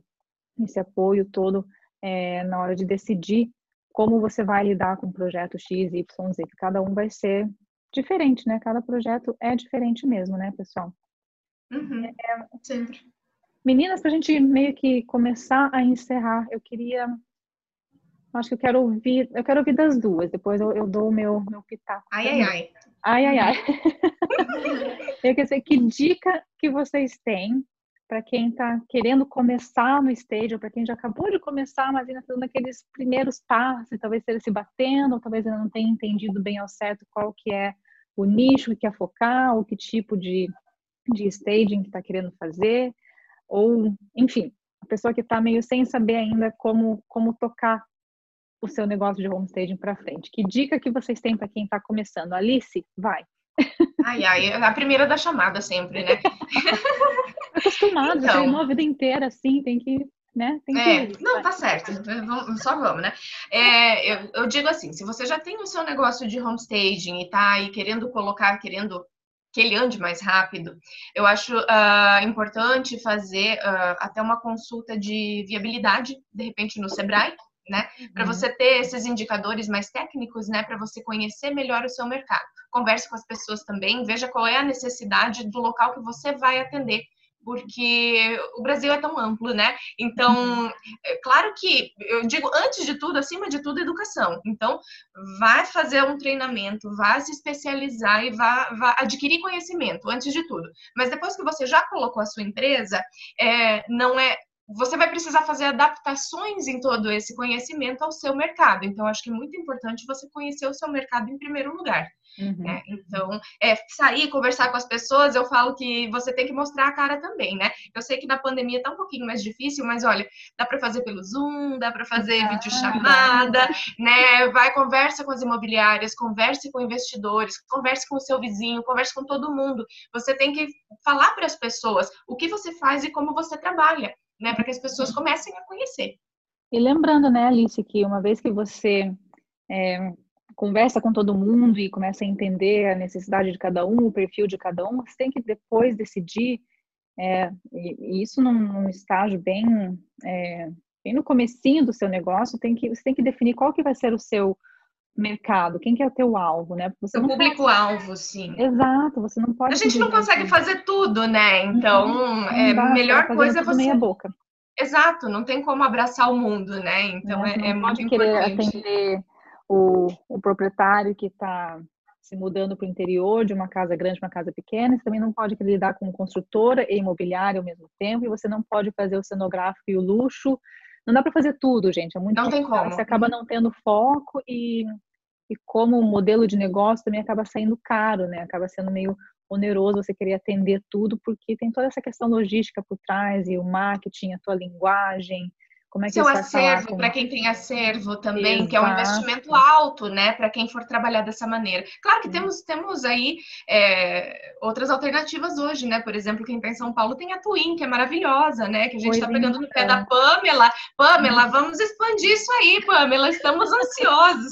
esse apoio todo é, na hora de decidir como você vai lidar com o projeto X, Y, Z, que cada um vai ser diferente, né? Cada projeto é diferente mesmo, né, pessoal? Uhum, é, sempre. Meninas, para a gente meio que começar a encerrar, eu queria. Acho que eu quero ouvir. Eu quero ouvir das duas, depois eu, eu dou o meu, meu pitaco. Ai, ai, ai. Ai, ai, ai. eu quero saber que dica que vocês têm para quem está querendo começar no stage, ou para quem já acabou de começar, mas ainda está dando aqueles primeiros passos, talvez esteja se batendo, ou talvez ainda não tenha entendido bem ao certo qual que é o nicho que quer focar, ou que tipo de, de staging que está querendo fazer, ou, enfim, a pessoa que está meio sem saber ainda como, como tocar o seu negócio de home staging para frente. Que dica que vocês têm para quem está começando? Alice, vai. Ai, ai, a primeira da chamada sempre, né? Acostumado, então, treinou a vida inteira assim, tem que né? Tem é, não, tá certo, só vamos, né? É, eu, eu, digo assim, se você já tem o seu negócio de homestaging e tá aí querendo colocar, querendo que ele ande mais rápido, eu acho uh, importante fazer uh, até uma consulta de viabilidade, de repente no Sebrae, né? Para uhum. você ter esses indicadores mais técnicos, né? Para você conhecer melhor o seu mercado. Converse com as pessoas também, veja qual é a necessidade do local que você vai atender porque o Brasil é tão amplo, né? Então, é claro que eu digo antes de tudo, acima de tudo, educação. Então, vai fazer um treinamento, vá se especializar e vá, vá adquirir conhecimento antes de tudo. Mas depois que você já colocou a sua empresa, é, não é você vai precisar fazer adaptações em todo esse conhecimento ao seu mercado. Então, acho que é muito importante você conhecer o seu mercado em primeiro lugar. Uhum. Né? Então, é, sair, conversar com as pessoas, eu falo que você tem que mostrar a cara também, né? Eu sei que na pandemia tá um pouquinho mais difícil, mas olha, dá para fazer pelo Zoom, dá para fazer ah, videochamada, né? Vai, conversa com as imobiliárias, converse com investidores, converse com o seu vizinho, converse com todo mundo. Você tem que falar para as pessoas o que você faz e como você trabalha né? Para que as pessoas comecem a conhecer. E lembrando, né, Alice, que uma vez que você é, conversa com todo mundo e começa a entender a necessidade de cada um, o perfil de cada um, você tem que depois decidir, é, e, isso num, num estágio bem, é, bem no comecinho do seu negócio, tem que, você tem que definir qual que vai ser o seu mercado, quem que é o teu alvo, né? Você o público-alvo, sim. Exato, você não pode... A gente não consegue fazer tudo, né? Então, uhum. é, a melhor coisa é você... meia boca. Exato, não tem como abraçar o mundo, né? Então, é, é, é muito importante. querer atender o, o proprietário que está se mudando para o interior de uma casa grande para uma casa pequena, você também não pode lidar com construtora e imobiliária ao mesmo tempo, e você não pode fazer o cenográfico e o luxo não dá para fazer tudo, gente. É muito não tem como. Você acaba não tendo foco e, e como modelo de negócio também acaba saindo caro, né? Acaba sendo meio oneroso você querer atender tudo, porque tem toda essa questão logística por trás e o marketing, a tua linguagem, como é que Seu acervo, para quem tem acervo também, Exato. que é um investimento alto, né, para quem for trabalhar dessa maneira. Claro que temos, temos aí é, outras alternativas hoje, né? Por exemplo, quem está em São Paulo tem a Twin, que é maravilhosa, né? Que a gente está pegando no pé da Pamela. Pamela, vamos expandir isso aí, Pamela, estamos ansiosos.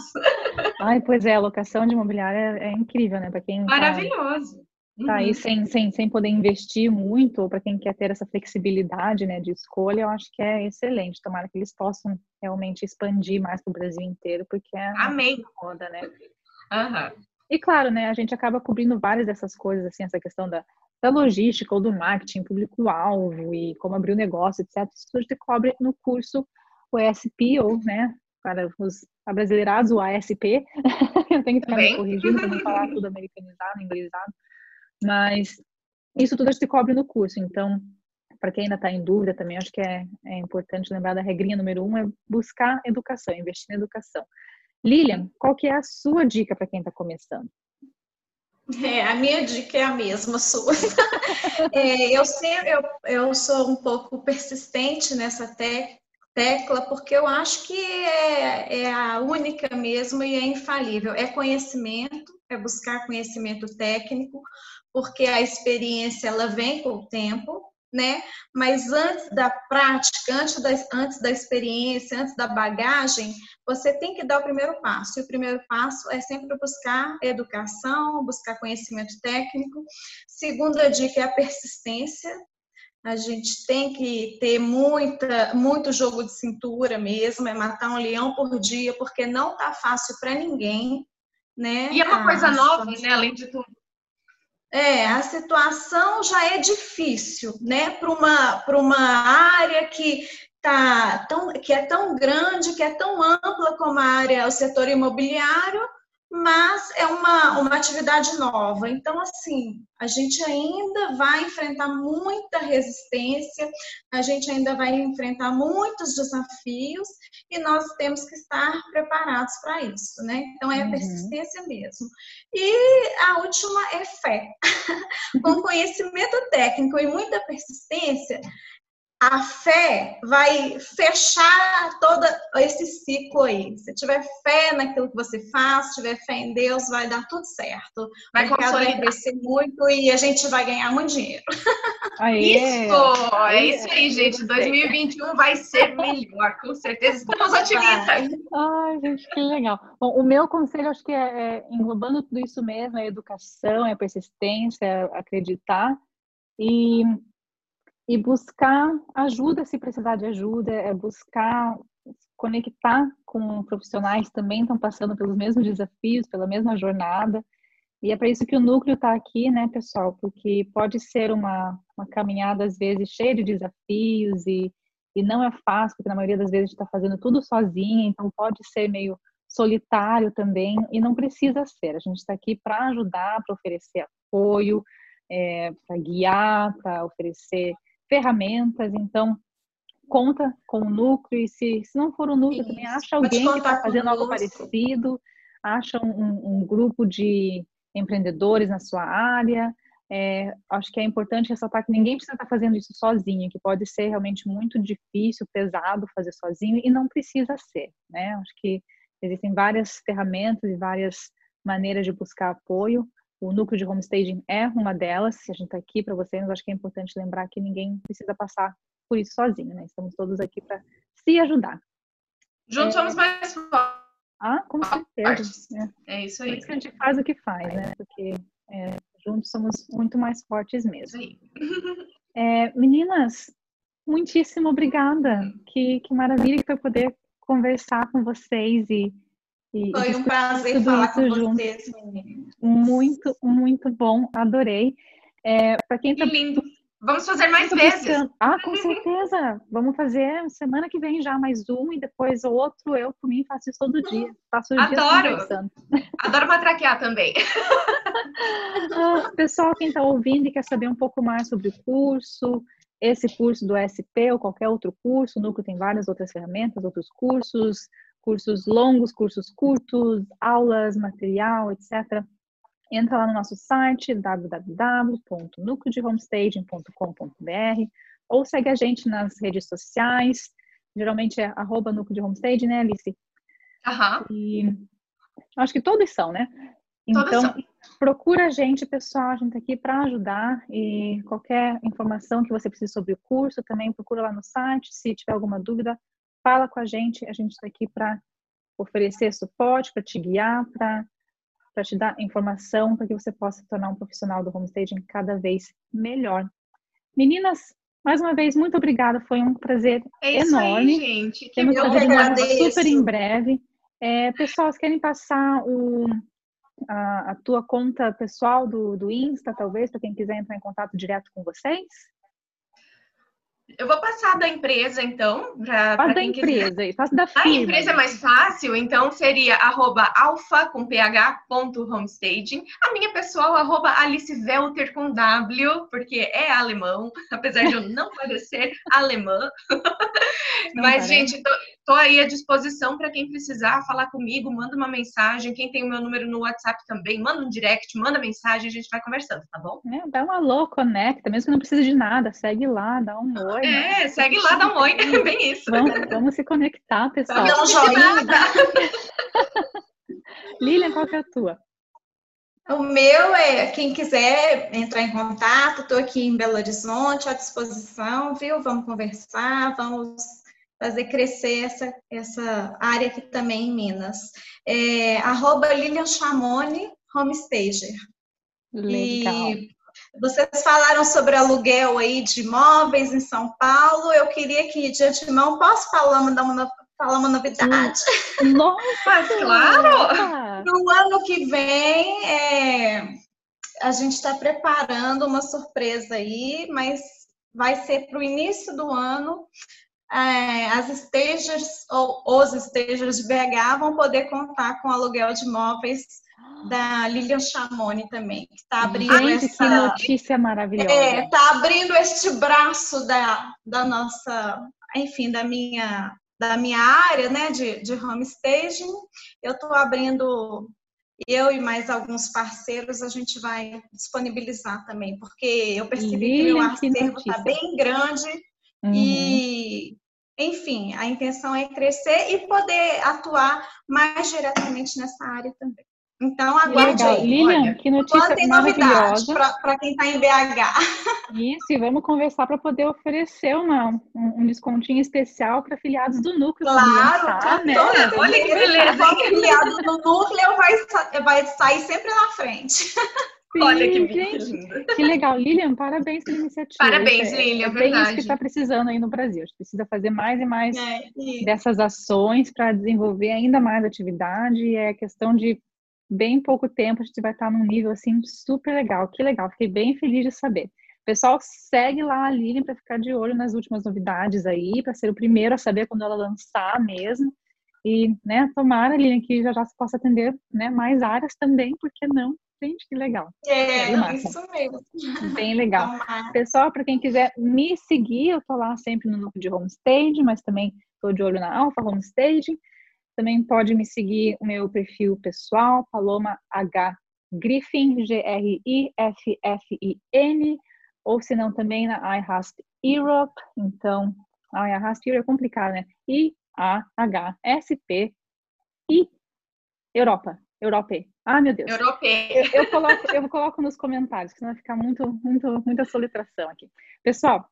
Ai, pois é, a locação de imobiliária é, é incrível, né? Para quem. Tá Maravilhoso. Tá tá aí uhum. sem, sem, sem poder investir muito, ou para quem quer ter essa flexibilidade né, de escolha, eu acho que é excelente. Tomara que eles possam realmente expandir mais para o Brasil inteiro, porque é Amém. moda, né? Uhum. E claro, né, a gente acaba cobrindo várias dessas coisas, assim, essa questão da, da logística ou do marketing, público-alvo e como abrir o negócio, etc. Isso tudo se cobre no curso o ESP, ou, né, para os abrasileirados, o ASP. eu tenho que ficar me corrigindo para não falar tudo americanizado, inglesado. Mas isso tudo gente cobre no curso. Então, para quem ainda está em dúvida também, acho que é, é importante lembrar da regrinha número um, é buscar educação, investir na educação. Lilian, qual que é a sua dica para quem está começando? É, a minha dica é a mesma sua. é, eu, sempre, eu, eu sou um pouco persistente nessa te, tecla, porque eu acho que é, é a única mesmo e é infalível. É conhecimento, é buscar conhecimento técnico, porque a experiência ela vem com o tempo, né? Mas antes da prática, antes da, antes da experiência, antes da bagagem, você tem que dar o primeiro passo. E o primeiro passo é sempre buscar educação, buscar conhecimento técnico. Segunda dica é a persistência. A gente tem que ter muita, muito jogo de cintura mesmo, é matar um leão por dia, porque não tá fácil para ninguém, né? E é uma coisa nova, né? Além de tudo. É, a situação já é difícil, né? Para uma, uma área que, tá tão, que é tão grande, que é tão ampla como a área, o setor imobiliário, mas é uma, uma atividade nova. Então, assim, a gente ainda vai enfrentar muita resistência, a gente ainda vai enfrentar muitos desafios e nós temos que estar preparados para isso, né? Então, é a uhum. persistência mesmo. E a última é fé. Com conhecimento técnico e muita persistência, a fé vai fechar todo esse ciclo aí. Se tiver fé naquilo que você faz, se tiver fé em Deus, vai dar tudo certo. Vai o mercado vai crescer muito e a gente vai ganhar muito dinheiro. Aê. Isso! É isso aí, gente. 2021 vai ser melhor, com certeza. Estamos otimistas. Ai, gente, que legal. Bom, o meu conselho, acho que é, é englobando tudo isso mesmo, é educação, é persistência, é acreditar. E e buscar ajuda se precisar de ajuda, é buscar conectar com profissionais que também estão passando pelos mesmos desafios, pela mesma jornada. E é para isso que o núcleo está aqui, né, pessoal? Porque pode ser uma, uma caminhada, às vezes, cheia de desafios e, e não é fácil, porque na maioria das vezes está fazendo tudo sozinha, então pode ser meio solitário também, e não precisa ser. A gente está aqui para ajudar, para oferecer apoio, é, para guiar, para oferecer ferramentas. Então, conta com o núcleo e se, se não for o núcleo, Isso. também acha alguém que está fazendo algo parecido, acha um, um, grupo de empreendedores na sua área. É, acho que é importante ressaltar que ninguém precisa estar fazendo isso sozinho, que pode ser realmente muito difícil, pesado fazer sozinho e não precisa ser, né? Acho que existem várias ferramentas e várias maneiras de buscar apoio. O núcleo de homestaging é uma delas. Se a gente está aqui para vocês, acho que é importante lembrar que ninguém precisa passar por isso sozinho, né? Estamos todos aqui para se ajudar. Juntos é... somos mais fortes. Ah, com certeza. É. é. isso aí. Por isso que a gente faz o que faz, né? Porque é, juntos somos muito mais fortes mesmo. É, meninas, muitíssimo obrigada. Que, que maravilha que foi poder conversar com vocês e, e foi um prazer falar com junto. vocês, meninas. Muito, muito bom, adorei. É, Para quem tá... Que lindo. Vamos fazer mais vezes. Buscando. Ah, com certeza. Vamos fazer semana que vem já mais um e depois outro. Eu, por mim, faço isso todo dia. Faço Adoro. Adoro matraquear também. ah, pessoal, quem está ouvindo e quer saber um pouco mais sobre o curso, esse curso do SP ou qualquer outro curso, o Núcleo tem várias outras ferramentas, outros cursos, cursos longos, cursos curtos, aulas, material, etc entra lá no nosso site www.nucleodehomestaging.com.br ou segue a gente nas redes sociais, geralmente é arroba núcleo de homestaging, né, Alice? Aham. E acho que todos são, né? Então, são. procura a gente, pessoal, a gente tá aqui para ajudar e qualquer informação que você precise sobre o curso, também procura lá no site, se tiver alguma dúvida, fala com a gente, a gente está aqui para oferecer suporte, para te guiar, para te dar informação para que você possa se tornar um profissional do homestaging cada vez melhor. Meninas, mais uma vez, muito obrigada. Foi um prazer é enorme. Aí, gente. Que Temos prazer de super em breve. É, pessoal, querem passar o, a, a, tua conta pessoal do, do Insta, talvez, para quem quiser entrar em contato direto com vocês? Eu vou passar da empresa, então. Pra, Faz da empresa, passa da firma. A empresa é mais fácil, então seria arroba alfa com ph ponto homestaging. A minha pessoal, arroba Alice Welter com W, porque é alemão, apesar de eu não parecer alemã. Mas, gente, tô, tô, aí à disposição para quem precisar falar comigo, manda uma mensagem. Quem tem o meu número no WhatsApp também, manda um direct, manda mensagem, a gente vai conversando, tá bom? É, dá um alô, conecta, mesmo que não precise de nada, segue lá, dá um oi. É, segue lá, dá um oi. Bem isso. Vamos, vamos se conectar, pessoal. Dá um joinha. Lilian, qual que é a tua? O meu é, quem quiser entrar em contato, estou aqui em Belo Horizonte, à disposição, viu? Vamos conversar, vamos fazer crescer essa, essa área aqui também em Minas. É, arroba Lilian Chamone, homestager. Legal. E vocês falaram sobre aluguel aí de imóveis em São Paulo. Eu queria que, de antemão, posso falar uma, falar uma novidade? Nossa, claro! No ano que vem, é, a gente está preparando uma surpresa aí, mas vai ser para o início do ano. É, as stagers ou os stagers de BH vão poder contar com aluguel de imóveis da Lilian Chamoni também, que está abrindo Gente, essa... que notícia maravilhosa. É, está abrindo este braço da, da nossa, enfim, da minha da minha área, né, de, de homestaging. Eu estou abrindo, eu e mais alguns parceiros, a gente vai disponibilizar também, porque eu percebi Lilian, que o meu acervo está bem grande uhum. e enfim, a intenção é crescer e poder atuar mais diretamente nessa área também. Então, aguarde aí. Lilian, Olha, que notícia tem maravilhosa. para quem está em BH. Isso, e vamos conversar para poder oferecer uma, um, um descontinho especial para filiados do núcleo. Claro, tá, né? olha que beleza. O filiado do núcleo vai, vai sair sempre na frente. Sim, Olha que gente, que legal. Lilian, parabéns pela iniciativa. Parabéns, é, Lilian, é bem verdade. isso que está precisando aí no Brasil. A gente precisa fazer mais e mais é, dessas ações para desenvolver ainda mais atividade. É questão de bem pouco tempo a gente vai estar num nível assim super legal. Que legal, fiquei bem feliz de saber. Pessoal, segue lá a Lilian para ficar de olho nas últimas novidades aí, para ser o primeiro a saber quando ela lançar mesmo. E, né, tomara, Lilian, que já já se possa atender né, mais áreas também, por que não? Gente, que legal. É, isso mesmo. Bem legal. Pessoal, para quem quiser me seguir, eu tô lá sempre no grupo de homestage, mas também tô de olho na Alpha Homestage. Também pode me seguir o meu perfil pessoal, Paloma H Griffin, G-R-I-F-F-I-N, ou se não também na iHasp Europe. Então, a iHasp Europe é complicado, né? I-A-H-S-P I Europa. Europe. Ah, meu Deus. Europe. Eu, eu, coloco, eu coloco nos comentários, senão vai ficar muito, muito, muita solitração aqui. Pessoal,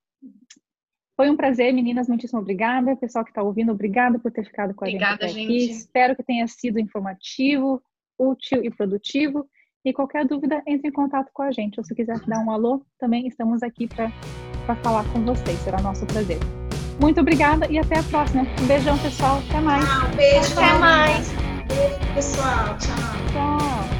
foi um prazer, meninas. Muitíssimo obrigada. Pessoal que está ouvindo, obrigada por ter ficado com a obrigada, gente aqui. Gente. Espero que tenha sido informativo, útil e produtivo. E qualquer dúvida, entre em contato com a gente. Ou se quiser dar um alô, também estamos aqui para falar com vocês. Será nosso prazer. Muito obrigada e até a próxima. Um beijão, pessoal. Até mais. Ah, um beijo. Até mais. Beijo, pessoal. Tchau. Tchau.